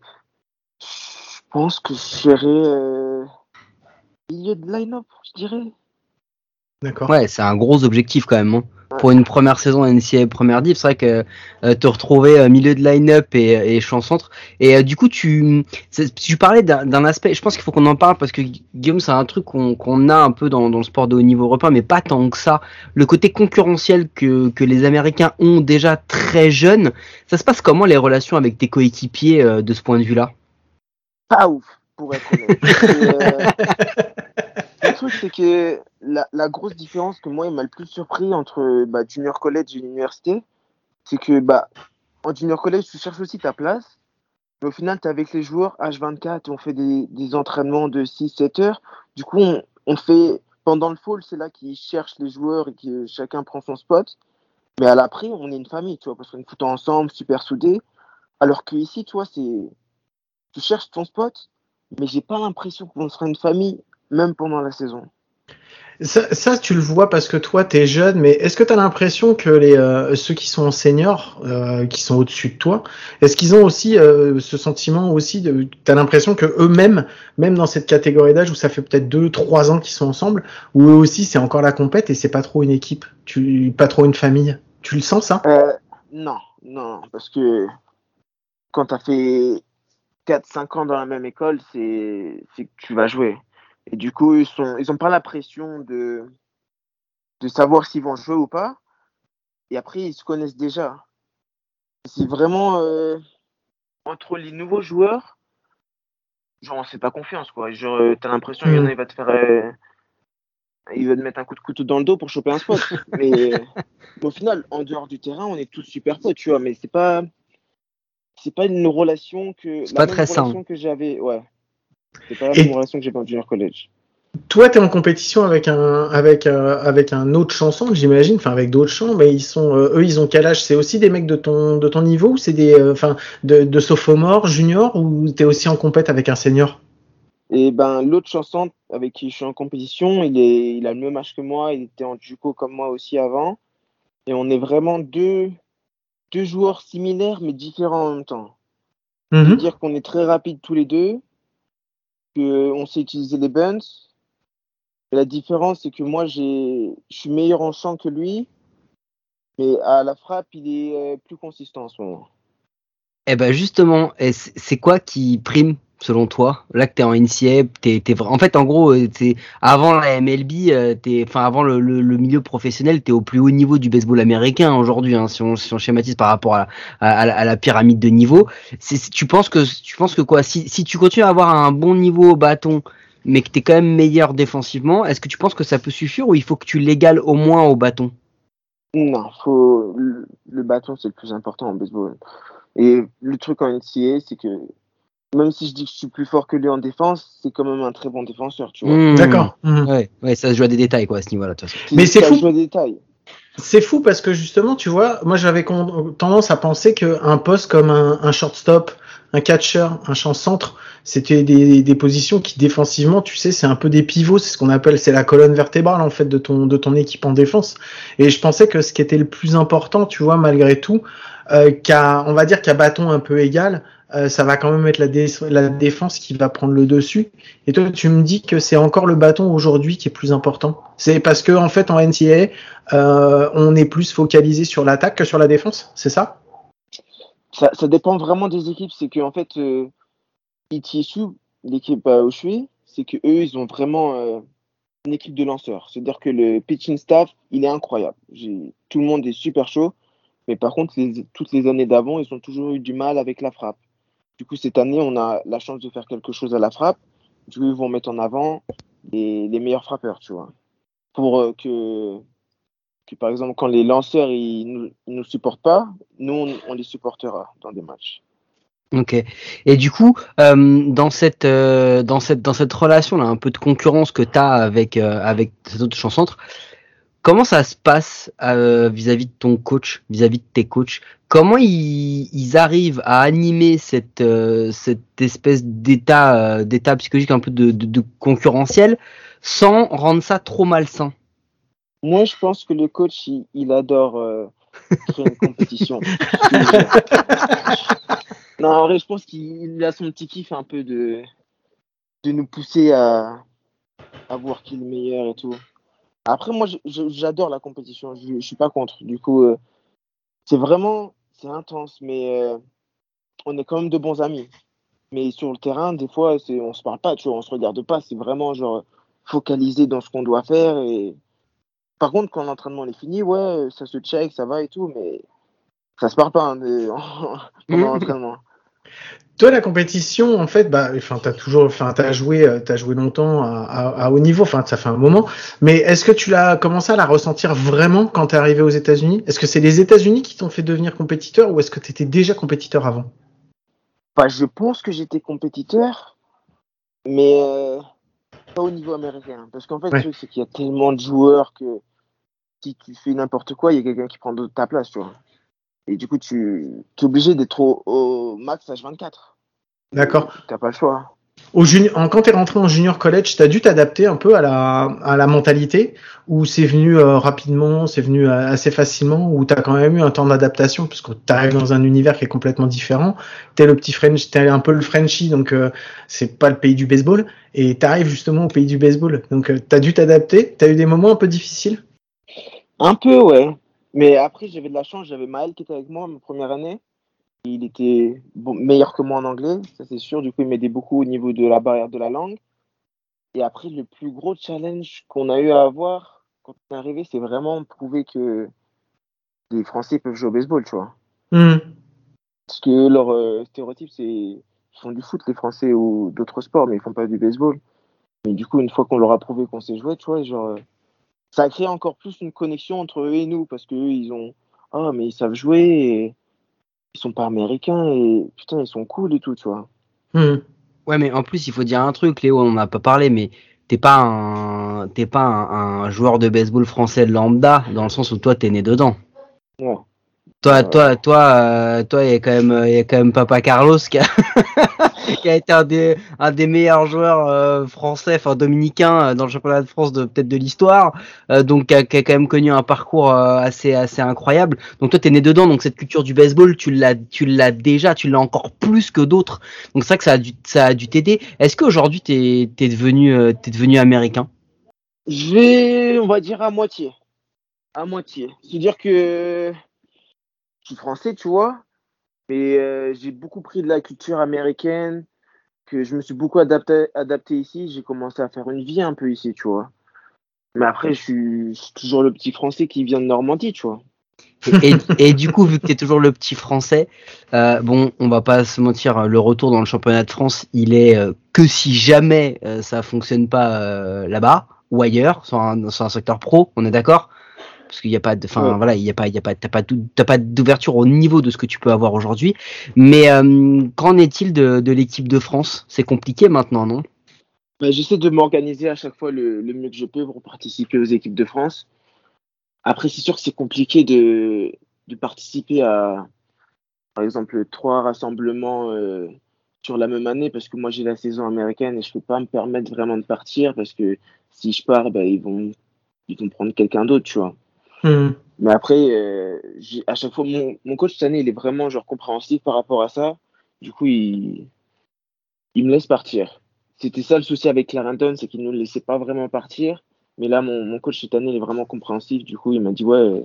je pense que je serai euh, milieu de line-up, je dirais. D'accord. Ouais, c'est un gros objectif quand même. hein. Pour une première saison NCAA première div, c'est vrai que euh, te retrouver euh, milieu de line-up et, et champ centre. Et euh, du coup, tu, tu parlais d'un d'un aspect, je pense qu'il faut qu'on en parle parce que Guillaume, c'est un truc qu'on qu'on a un peu dans, dans le sport de haut niveau européen, mais pas tant que ça. Le côté concurrentiel que, que les Américains ont déjà très jeunes, ça se passe comment les relations avec tes coéquipiers euh, de ce point de vue-là? Pas ouf, pour être honnête. Truc, c'est que la, la grosse différence que moi, il m'a le plus surpris entre bah, junior college et l'université, c'est que bah, en junior college, tu cherches aussi ta place, mais au final, tu es avec les joueurs H24 et on fait des, des entraînements de 6-7 heures. Du coup, on, fait, pendant le fall, c'est là qu'ils cherchent les joueurs et que chacun prend son spot. Mais à l'après, on est une famille, tu vois, parce qu'on est ensemble, super soudés. Alors que ici, tu vois, c'est tu cherches ton spot, mais j'ai pas l'impression qu'on sera une famille, même pendant la saison. Ça, ça, tu le vois parce que toi, tu es jeune, mais est-ce que tu as l'impression que les, euh, ceux qui sont seniors, euh, qui sont au-dessus de toi, est-ce qu'ils ont aussi euh, ce sentiment aussi de, Tu as l'impression que eux-mêmes, même dans cette catégorie d'âge où ça fait peut-être 2-3 ans qu'ils sont ensemble, où eux aussi c'est encore la compète et c'est pas trop une équipe, tu, pas trop une famille? Tu le sens ça? Euh, Non, non, parce que quand tu as fait 4-5 ans dans la même école, c'est que tu vas jouer. Et du coup, ils sont, ils ont pas la pression de, de savoir s'ils vont jouer ou pas. Et après, ils se connaissent déjà. C'est vraiment euh, entre les nouveaux joueurs, genre on fait pas confiance quoi. Genre euh, t'as l'impression qu'il y en a, il va te faire, euh, il va te mettre un coup de couteau dans le dos pour choper un spot. mais, au final, en dehors du terrain, on est tous super potes, tu vois. Mais c'est pas, c'est pas une relation que, C'est pas très relation que j'avais, ouais. C'est pas la même relation que j'ai en junior college. Toi, tu es en compétition avec un avec euh, avec un autre chanson, j'imagine, enfin avec d'autres chants, mais ils sont euh, eux, ils ont quel âge? C'est aussi des mecs de ton de ton niveau ou c'est des euh, de, de sophomore, junior ou t'es aussi en compète avec un senior? Et ben l'autre chanson avec qui je suis en compétition, il est, il a le même âge que moi, il était en JUCO comme moi aussi avant, et on est vraiment deux, deux joueurs similaires mais différents en même temps. C'est-à-dire qu'on est très rapides tous les deux, on sait utiliser les buns. Et la différence c'est que moi je suis meilleur en chant que lui, mais à la frappe il est euh, plus consistant en ce moment. Eh ben justement, c'est quoi qui prime selon toi Là que t'es en NCA, t'es, t'es en fait en gros, euh, t'es avant la MLB, euh, t'es, enfin avant le, le, le milieu professionnel, t'es au plus haut niveau du baseball américain aujourd'hui. Hein, si, on, si on schématise par rapport à, à, à la- pyramide de niveau, c'est, tu penses que tu penses que quoi? Si, si tu continues à avoir un bon niveau au bâton, mais que t'es quand même meilleur défensivement, est-ce que tu penses que ça peut suffire ou il faut que tu l'égales au moins au bâton? Non, faut le, bâton c'est le plus important en baseball. Et le truc en NCA, c'est que même si je dis que je suis plus fort que lui en défense, c'est quand même un très bon défenseur, tu vois. Mmh. D'accord. Mhm. Ouais, ouais, ça se joue à des détails quoi à ce niveau-là de toute façon. Mais c'est ça fou. C'est fou parce que justement, tu vois, moi j'avais tendance à penser qu'un poste comme un, un shortstop, un catcher, un champ centre, c'était des, des positions qui défensivement, tu sais, c'est un peu des pivots, c'est ce qu'on appelle, c'est la colonne vertébrale en fait de ton de ton équipe en défense. Et je pensais que ce qui était le plus important, tu vois, malgré tout, euh, on va dire qu'à bâton un peu égal, euh, ça va quand même être la, la défense qui va prendre le dessus. Et toi, tu me dis que c'est encore le bâton aujourd'hui qui est plus important. C'est parce que en fait en NCAA, euh, on est plus focalisé sur l'attaque que sur la défense, c'est ça? Ça, dépend vraiment des équipes. C'est que en fait, euh, ETSU, l'équipe où je suis, c'est que eux, ils ont vraiment une équipe de lanceurs. C'est-à-dire que le pitching staff, il est incroyable. Tout le monde est super chaud. Mais par contre, toutes les années d'avant, ils ont toujours eu du mal avec la frappe. Du coup, cette année, on a la chance de faire quelque chose à la frappe. Du coup, ils vont mettre en avant les, les meilleurs frappeurs, tu vois. Pour euh, que, que, par exemple, quand les lanceurs ils nous, ils nous supportent pas, nous, on, les supportera dans des matchs. Ok. Et du coup, euh, dans cette euh, dans cette dans cette relation là, un peu de concurrence que tu as avec euh, avec cet autre chancentre, comment ça se passe euh, vis-à-vis de ton coach, vis-à-vis de tes coachs? Comment ils, ils arrivent à animer cette euh, cette espèce d'état euh, d'état psychologique un peu de, de, de concurrentiel sans rendre ça trop malsain? Moi, je pense que le coach, il, il adore créer une compétition. non, en vrai, je pense qu'il a son petit kiff un peu de, de nous pousser à, à voir qui est le meilleur et tout. Après, moi, j'adore la compétition. Je, je suis pas contre. Du coup, euh, c'est vraiment, c'est intense, mais euh, on est quand même de bons amis. Mais sur le terrain, des fois, on se parle pas, tu vois, on se regarde pas. C'est vraiment genre focalisé dans ce qu'on doit faire. Et par contre, quand l'entraînement est fini, ouais, ça se check, ça va et tout, mais ça se parle pas hein, de- pendant l'entraînement. Toi, la compétition, en fait, bah, enfin, t'as toujours, enfin, t'as joué, euh, t'as joué longtemps à, à- à haut niveau, enfin, ça fait un moment. Mais est-ce que tu l'as commencé à la ressentir vraiment quand t'es arrivé aux États-Unis? Est-ce que c'est les États-Unis qui t'ont fait devenir compétiteur ou est-ce que t'étais déjà compétiteur avant? Bah, je pense que j'étais compétiteur, mais euh, pas au niveau américain. Parce qu'en fait, Ouais. le truc, c'est qu'il y a tellement de joueurs que si tu fais n'importe quoi, il y a quelqu'un qui prend de ta place, tu vois. Et du coup, tu es obligé d'être au, au max H24. D'accord. T'as pas le choix. Au junior, quand t'es rentré en junior college, t'as dû t'adapter un peu à la, à la mentalité, ou c'est venu euh, rapidement, c'est venu euh, assez facilement, ou t'as quand même eu un temps d'adaptation, parce que t'arrives dans un univers qui est complètement différent. T'es le petit French, t'es un peu le Frenchie, donc euh, c'est pas le pays du baseball, et t'arrives justement au pays du baseball. Donc euh, t'as dû t'adapter? T'as eu des moments un peu difficiles? Un peu, ouais. Mais après, j'avais de la chance, j'avais Maël qui était avec moi ma première année. Il était bon, meilleur que moi en anglais, ça c'est sûr. Du coup, il m'aidait beaucoup au niveau de la barrière de la langue. Et après, le plus gros challenge qu'on a eu à avoir quand on est arrivé, c'est vraiment prouver que les Français peuvent jouer au baseball, tu vois. Hmm. Parce que leur euh, stéréotype, c'est ils font du foot, les Français, ou d'autres sports, mais ils font pas du baseball. Mais du coup, une fois qu'on leur a prouvé qu'on sait jouer, tu vois, genre, ça a créé encore plus une connexion entre eux et nous, parce que eux, ils ont, ah, mais ils savent jouer, et ils sont pas américains, et putain, ils sont cool et tout, tu vois. Hmm. Ouais, mais en plus, il faut dire un truc, Léo, on en a pas parlé, mais t'es pas un, t'es pas un, un joueur de baseball français lambda, dans le sens où toi, t'es né dedans. Ouais. Toi, toi, toi, euh, toi, il y a quand même, il y a quand même Papa Carlos qui a, qui a été un des, meilleurs joueurs euh, français, enfin dominicains euh, dans le championnat de France de peut-être de l'histoire, euh, donc qui a, a quand même connu un parcours assez, assez incroyable. Donc toi, t'es né dedans, donc cette culture du baseball, tu l'as, tu l'as déjà, tu l'as encore plus que d'autres. Donc c'est ça que ça a dû, t'aider. Est-ce qu'aujourd'hui t'es, t'es devenu, t'es devenu américain? Je on va dire, à moitié. À moitié. C'est-à-dire que je suis français, tu vois, mais euh, j'ai beaucoup pris de la culture américaine, que je me suis beaucoup adapté, ici. J'ai commencé à faire une vie un peu ici, tu vois. Mais après, je suis, toujours le petit français qui vient de Normandie, tu vois. et, du coup, vu que tu es toujours le petit français, euh, bon, on va pas se mentir, le retour dans le championnat de France, il est euh, que si jamais euh, ça fonctionne pas euh, là-bas ou ailleurs, sur un, sur un secteur pro, on est d'accord Parce qu'il n'y a pas de, enfin Ouais. voilà, il y a pas, il y a pas, t'as pas, t'as pas d'ouverture au niveau de ce que tu peux avoir aujourd'hui. Mais euh, qu'en est-il de, de l'équipe de France? C'est compliqué maintenant, non? Bah, J'essaie de m'organiser à chaque fois le, le mieux que je peux pour participer aux équipes de France. Après, c'est sûr que c'est compliqué de, de participer à, par exemple, trois rassemblements euh, sur la même année parce que moi j'ai la saison américaine et je peux pas me permettre vraiment de partir parce que si je pars, bah, ils vont ils vont prendre quelqu'un d'autre, tu vois. Hmm. Mais après, euh, à chaque fois, mon, mon coach cette année, il est vraiment genre compréhensif par rapport à ça. Du coup, il, il me laisse partir. C'était ça le souci avec Clarendon, c'est qu'il ne nous laissait pas vraiment partir. Mais là, mon, mon coach cette année, il est vraiment compréhensif. Du coup, il m'a dit, ouais,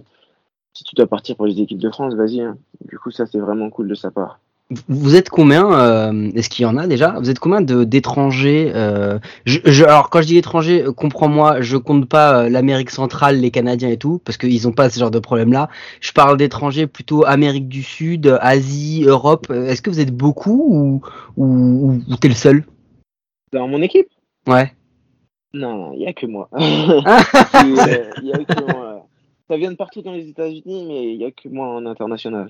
si tu dois partir pour les équipes de France, vas-y. hein. Du coup, ça, c'est vraiment cool de sa part. Vous êtes combien euh, Est-ce qu'il y en a déjà? Vous êtes combien de d'étrangers euh, je, je- Alors quand je dis étrangers, euh, comprends-moi, je compte pas euh, l'Amérique centrale, les Canadiens et tout, parce qu'ils ont pas ce genre de problème-là. Je parle d'étrangers plutôt Amérique du Sud, Asie, Europe. Est-ce que vous êtes beaucoup ou ou, ou, t'es le seul? Dans mon équipe? Ouais. Non, il n'y a que moi. Il y a que moi. Ça vient de partout dans les États-Unis, mais il n'y a que moi en international.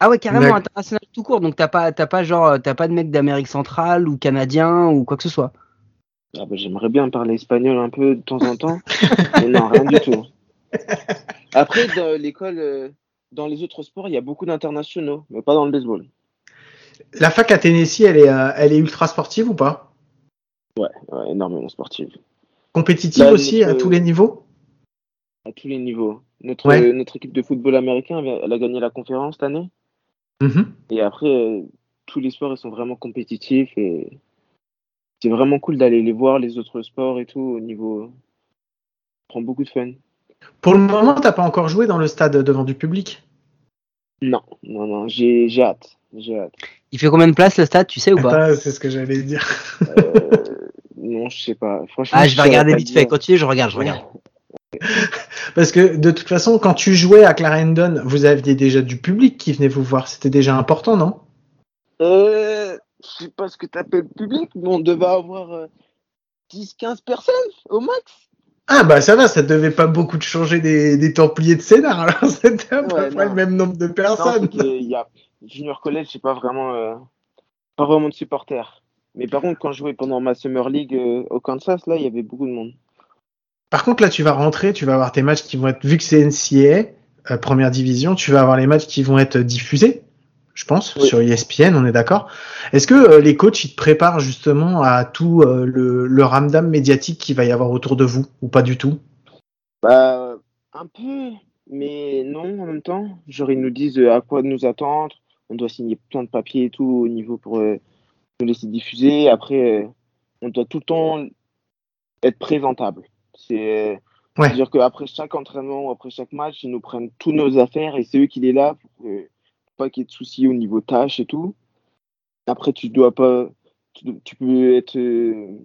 Ah ouais, carrément international tout court. Donc t'as pas t'as pas genre t'as pas de mec d'Amérique centrale ou canadien ou quoi que ce soit. Ah bah, J'aimerais bien parler espagnol un peu de temps en temps, mais non, rien du tout. Après, dans l'école, euh, dans les autres sports, il y a beaucoup d'internationaux, mais pas dans le baseball. La fac à Tennessee, elle est, euh, elle est ultra sportive ou pas? Ouais, ouais, énormément sportive. Compétitive Bah, aussi à tous les niveaux? À tous les niveaux. Notre, Ouais. euh, notre équipe de football américain, elle a- elle a gagné la conférence cette année. Mhm. Et après, euh, tous les sports, ils sont vraiment compétitifs et c'est vraiment cool d'aller les voir, les autres sports et tout, au niveau. Ça prend beaucoup de fun. Pour le moment, t'as pas encore joué dans le stade devant du public? Non, non, non, j'ai j'ai hâte. J'ai hâte. Il fait combien de places le stade, tu sais ou pas? Ah, C'est ce que j'allais dire. Euh, non, je sais pas. Franchement, Ah, je vais regarder vite te fait. Continue, je regarde, je regarde. Parce que de toute façon, quand tu jouais à Clarendon, vous aviez déjà du public qui venait vous voir. C'était déjà important, non? Euh, je sais pas ce que t'appelles public, mais on devait avoir euh, 10-15 personnes au max. Ah bah ça va, ça devait pas beaucoup de changer des, des Templiers de Sénart. Alors c'était à peu Ouais, près non. le même nombre de Non, personnes. qu'il y a Junior College, c'est pas vraiment, euh, pas vraiment de supporters. Mais par contre, quand je jouais pendant ma Summer League euh, au Kansas, là, il y avait beaucoup de monde. Par contre, là, tu vas rentrer, tu vas avoir tes matchs qui vont être, vu que c'est NCAA, euh, première division, tu vas avoir les matchs qui vont être diffusés je pense, Oui. sur ESPN, on est d'accord. Est-ce que euh, les coachs ils te préparent justement à tout euh, le, le ramdam médiatique qu'il va y avoir autour de vous ou pas du tout? Bah, un peu, mais non en même temps. Genre, ils nous disent à quoi nous attendre. On doit signer plein de papiers et tout au niveau pour nous laisser diffuser. Après, on doit tout le temps être présentable. C'est. Ouais. C'est-à-dire qu'après chaque entraînement ou après chaque match, ils nous prennent tous nos affaires et c'est eux qui les là pour que- pas qu'il y ait de soucis au niveau tâches et tout. Après, tu dois pas. Tu, peux être euh,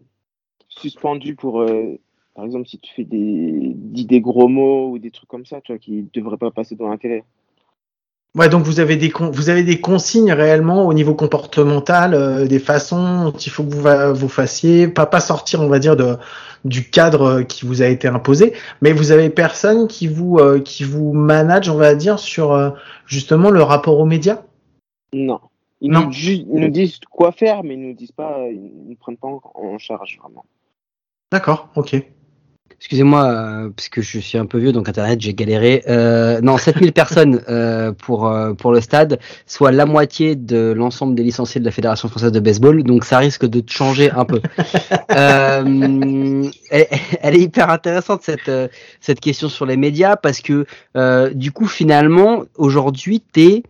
suspendu pour. euh, par exemple, si tu fais des, dis des gros mots ou des trucs comme ça, tu vois, qui devraient pas passer dans télé. Ouais, donc vous avez des con- vous avez des consignes réellement au niveau comportemental, euh, des façons dont il faut que vous vous fassiez, pas pas sortir, on va dire de du cadre euh, qui vous a été imposé, mais vous avez personne qui vous euh, qui vous manage, on va dire sur euh, justement le rapport aux médias? Non. Ils, Non. Nous, ils nous disent quoi faire, mais ils nous disent pas, ils ne prennent pas en charge vraiment. D'accord, ok. Excusez-moi, euh, parce que je suis un peu vieux, donc Internet, j'ai galéré. Euh, non, 7000 personnes euh, pour, euh, pour le stade, soit la moitié de l'ensemble des licenciés de la Fédération française de baseball, donc ça risque de changer un peu. Elle, elle est hyper intéressante, cette, cette question sur les médias, parce que du coup, finalement, aujourd'hui, t'es...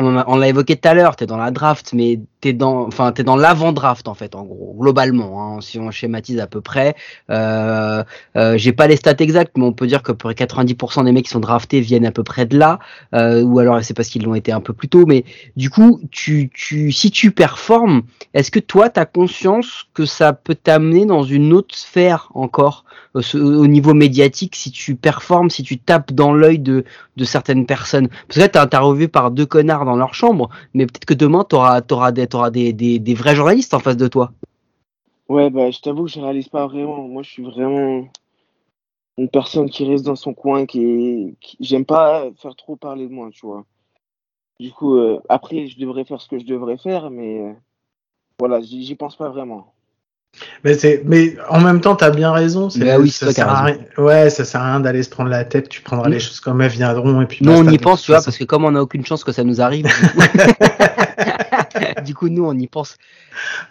On l'a évoqué tout à l'heure, t'es dans la draft, mais t'es dans, enfin, t'es dans l'avant-draft en fait, en gros, globalement, hein, si on schématise à peu près. Euh, euh, J'ai pas les stats exactes, mais on peut dire que pour 90% des mecs qui sont draftés viennent à peu près de là, euh, ou alors c'est parce qu'ils l'ont été un peu plus tôt. Mais du coup, tu, si tu performes, est-ce que toi, tu as conscience que ça peut t'amener dans une autre sphère encore, au niveau médiatique, si tu performes, si tu tapes dans l'œil de, certaines personnes? Parce que là, tu interviewé par deux connards dans leur chambre, mais peut-être que demain, tu auras, des vrais journalistes en face de toi. Ouais, bah, je t'avoue que je réalise pas vraiment. Moi, je suis vraiment une personne qui reste dans son coin, qui, est- qui- j'aime pas faire trop parler de moi, tu vois. Du coup, euh, après, je devrais faire ce que je devrais faire, mais euh, voilà, j'y j'y pense pas vraiment. Mais c'est, mais en même temps, t'as bien raison. c'est- Bah oui, c'est ça toi qui as sert à raison. rien- Ouais, ça sert à rien d'aller se prendre la tête. Tu prendras Mm. les choses comme elles viendront et puis. Nous, on basta, y de pense, toute tu vois, façon. parce que comme on n'a aucune chance que ça nous arrive, du coup, du coup, nous, on y pense.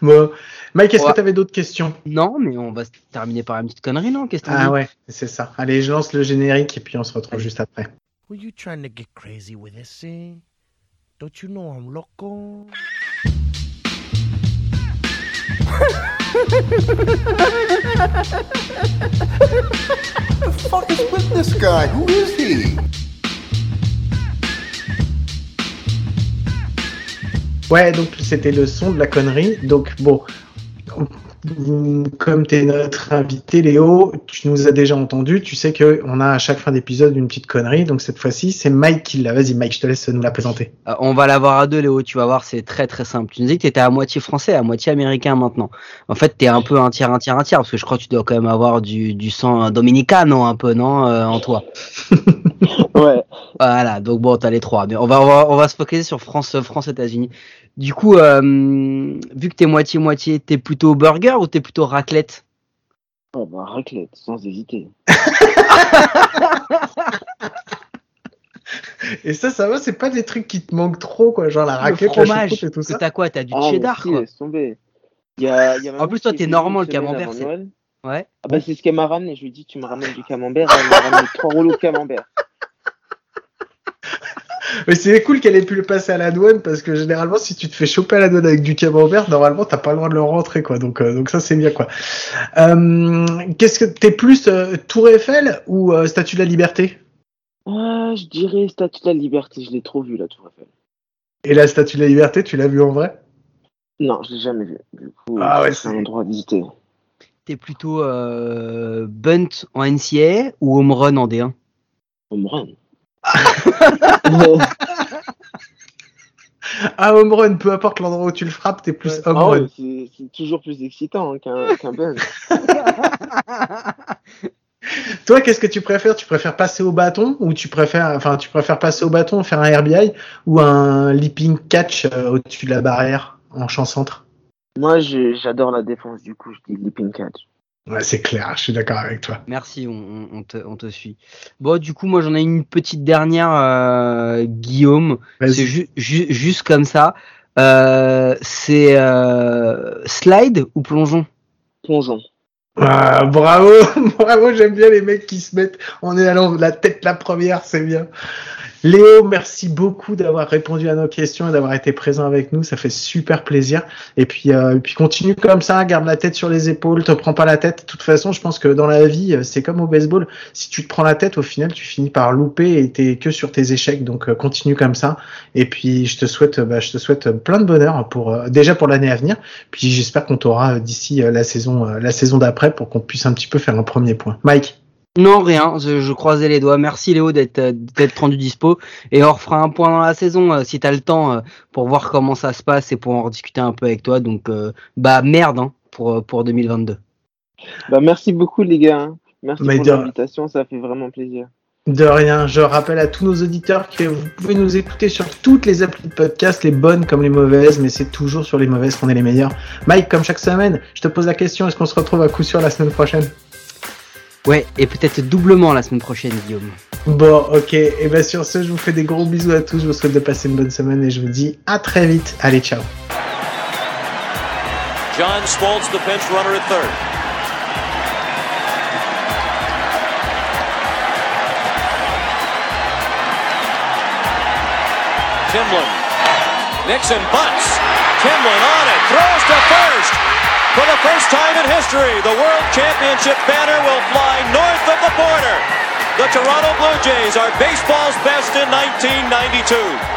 Bon. Mike, est-ce Ouais. que t'avais d'autres questions? Non, mais on va se terminer par une petite connerie, non? Qu'est-ce que t'en Ah ouais, c'est ça. Allez, je lance le générique et puis on se retrouve juste après. Were you trying to get crazy with this thing? Don't you know I'm loco? fuck is with this guy? Who is he? Ouais, donc c'était le son de la connerie. Donc bon, comme tu es notre invité, Léo, tu nous as déjà entendu. Tu sais que on a à chaque fin d'épisode une petite connerie. Donc cette fois-ci, c'est Mike qui l'a. Vas-y, Mike, je te laisse nous la présenter. Euh, On va l'avoir à deux, Léo, tu vas voir, c'est très très simple. Tu nous dis que t'étais à moitié français, à moitié américain maintenant. En fait, t'es un peu un tiers, un tiers, un tiers, parce que je crois que tu dois quand même avoir du, du sang dominicano un peu, non, euh, en toi? Ouais. Voilà, donc bon, t'as les trois. Mais on va, on va, on va se focaliser sur France, France, États-Unis. Du coup, euh, vu que t'es moitié-moitié, t'es plutôt burger ou t'es plutôt raclette? Oh, bah, raclette, sans hésiter. Et ça, ça va, c'est pas des trucs qui te manquent trop, quoi. Genre la Le raclette, la fromage, et tout ça. t'as quoi T'as du mais cheddar, quoi? y a, y a En plus, toi, t'es normand, le camembert, c'est-. Ouais. Ah bah c'est ce qu'elle m'a ramené. Je lui ai dit tu me ramènes du camembert. Elle m'a ramené trois rouleaux de camembert. Mais c'est cool qu'elle ait pu le passer à la douane parce que généralement, si tu te fais choper à la douane avec du camembert, normalement, t'as pas le droit de le rentrer, quoi. Donc, euh, donc ça, c'est bien, quoi. Euh, Qu'est-ce que t'es plus euh, Tour Eiffel ou euh, Statue de la Liberté? Ah, je dirais Statue de la Liberté. Je l'ai trop vu la Tour Eiffel. Et la Statue de la Liberté, tu l'as vue en vrai? Non, je l'ai jamais vu. Du coup, Ah ouais, c'est un endroit à visiter. T'es plutôt euh, bunt en NCAA ou home run en D1 Home run. Ah, home run, peu importe l'endroit où tu le frappes, t'es plus home Ah run. ouais, c'est toujours plus excitant hein, qu'un qu'un bun. Toi, qu'est-ce que tu préfères? Tu préfères passer au bâton ou tu préfères, enfin, tu préfères passer au bâton, faire un RBI ou un leaping catch euh, au-dessus de la barrière en champ centre Moi, j'adore la défense. Du coup, je dis leaping catch. Ouais, c'est clair, je suis d'accord avec toi. Merci, on, on- on te, on te suit. Bon, du coup, moi j'en ai une petite dernière, euh, Guillaume. Vas-y. C'est ju- ju- juste comme ça. Euh, c'est euh, slide ou plongeon? Plongeons. Ah, bravo, bravo, j'aime bien les mecs qui se mettent en allant la tête la première, c'est bien. Léo, merci beaucoup d'avoir répondu à nos questions et d'avoir été présent avec nous, ça fait super plaisir. Et puis, euh, puis continue comme ça, garde la tête sur les épaules, te prends pas la tête. De toute façon, je pense que dans la vie, euh, c'est comme au baseball, si tu te prends la tête, au final, tu finis par louper et t'es que sur tes échecs. Donc, euh, continue comme ça. Et puis, je te souhaite, bah, je te souhaite plein de bonheur pour déjà pour l'année à venir. Puis, j'espère qu'on t'aura d'ici la saison, la saison d'après pour qu'on puisse un petit peu faire un premier point. Mike. Non, rien. Je, je croisais les doigts. Merci Léo d'être euh, d'être rendu dispo. Et on refera un point dans la saison euh, si t'as le temps euh, pour voir comment ça se passe et pour en rediscuter un peu avec toi. Donc, euh, bah merde hein, pour pour 2022. Bah, merci beaucoup, les gars. hein. Merci Mais pour l'invitation, ça fait vraiment plaisir. De rien, je rappelle à tous nos auditeurs que vous pouvez nous écouter sur toutes les applis de podcast, les bonnes comme les mauvaises, mais c'est toujours sur les mauvaises qu'on est les meilleurs. Mike, comme chaque semaine, je te pose la question, est-ce qu'on se retrouve à coup sûr la semaine prochaine? Ouais, et peut-être doublement la semaine prochaine, Guillaume. Bon, ok, et bien sur ce, je vous fais des gros bisous à tous, je vous souhaite de passer une bonne semaine et je vous dis à très vite. Allez, ciao John Smoltz, the pinch runner at third. Timlin. Nixon bunts. Timlin on it. Throws to first. For the first time in history, the World Championship banner will fly north of the border. The Toronto Blue Jays are baseball's best in 1992.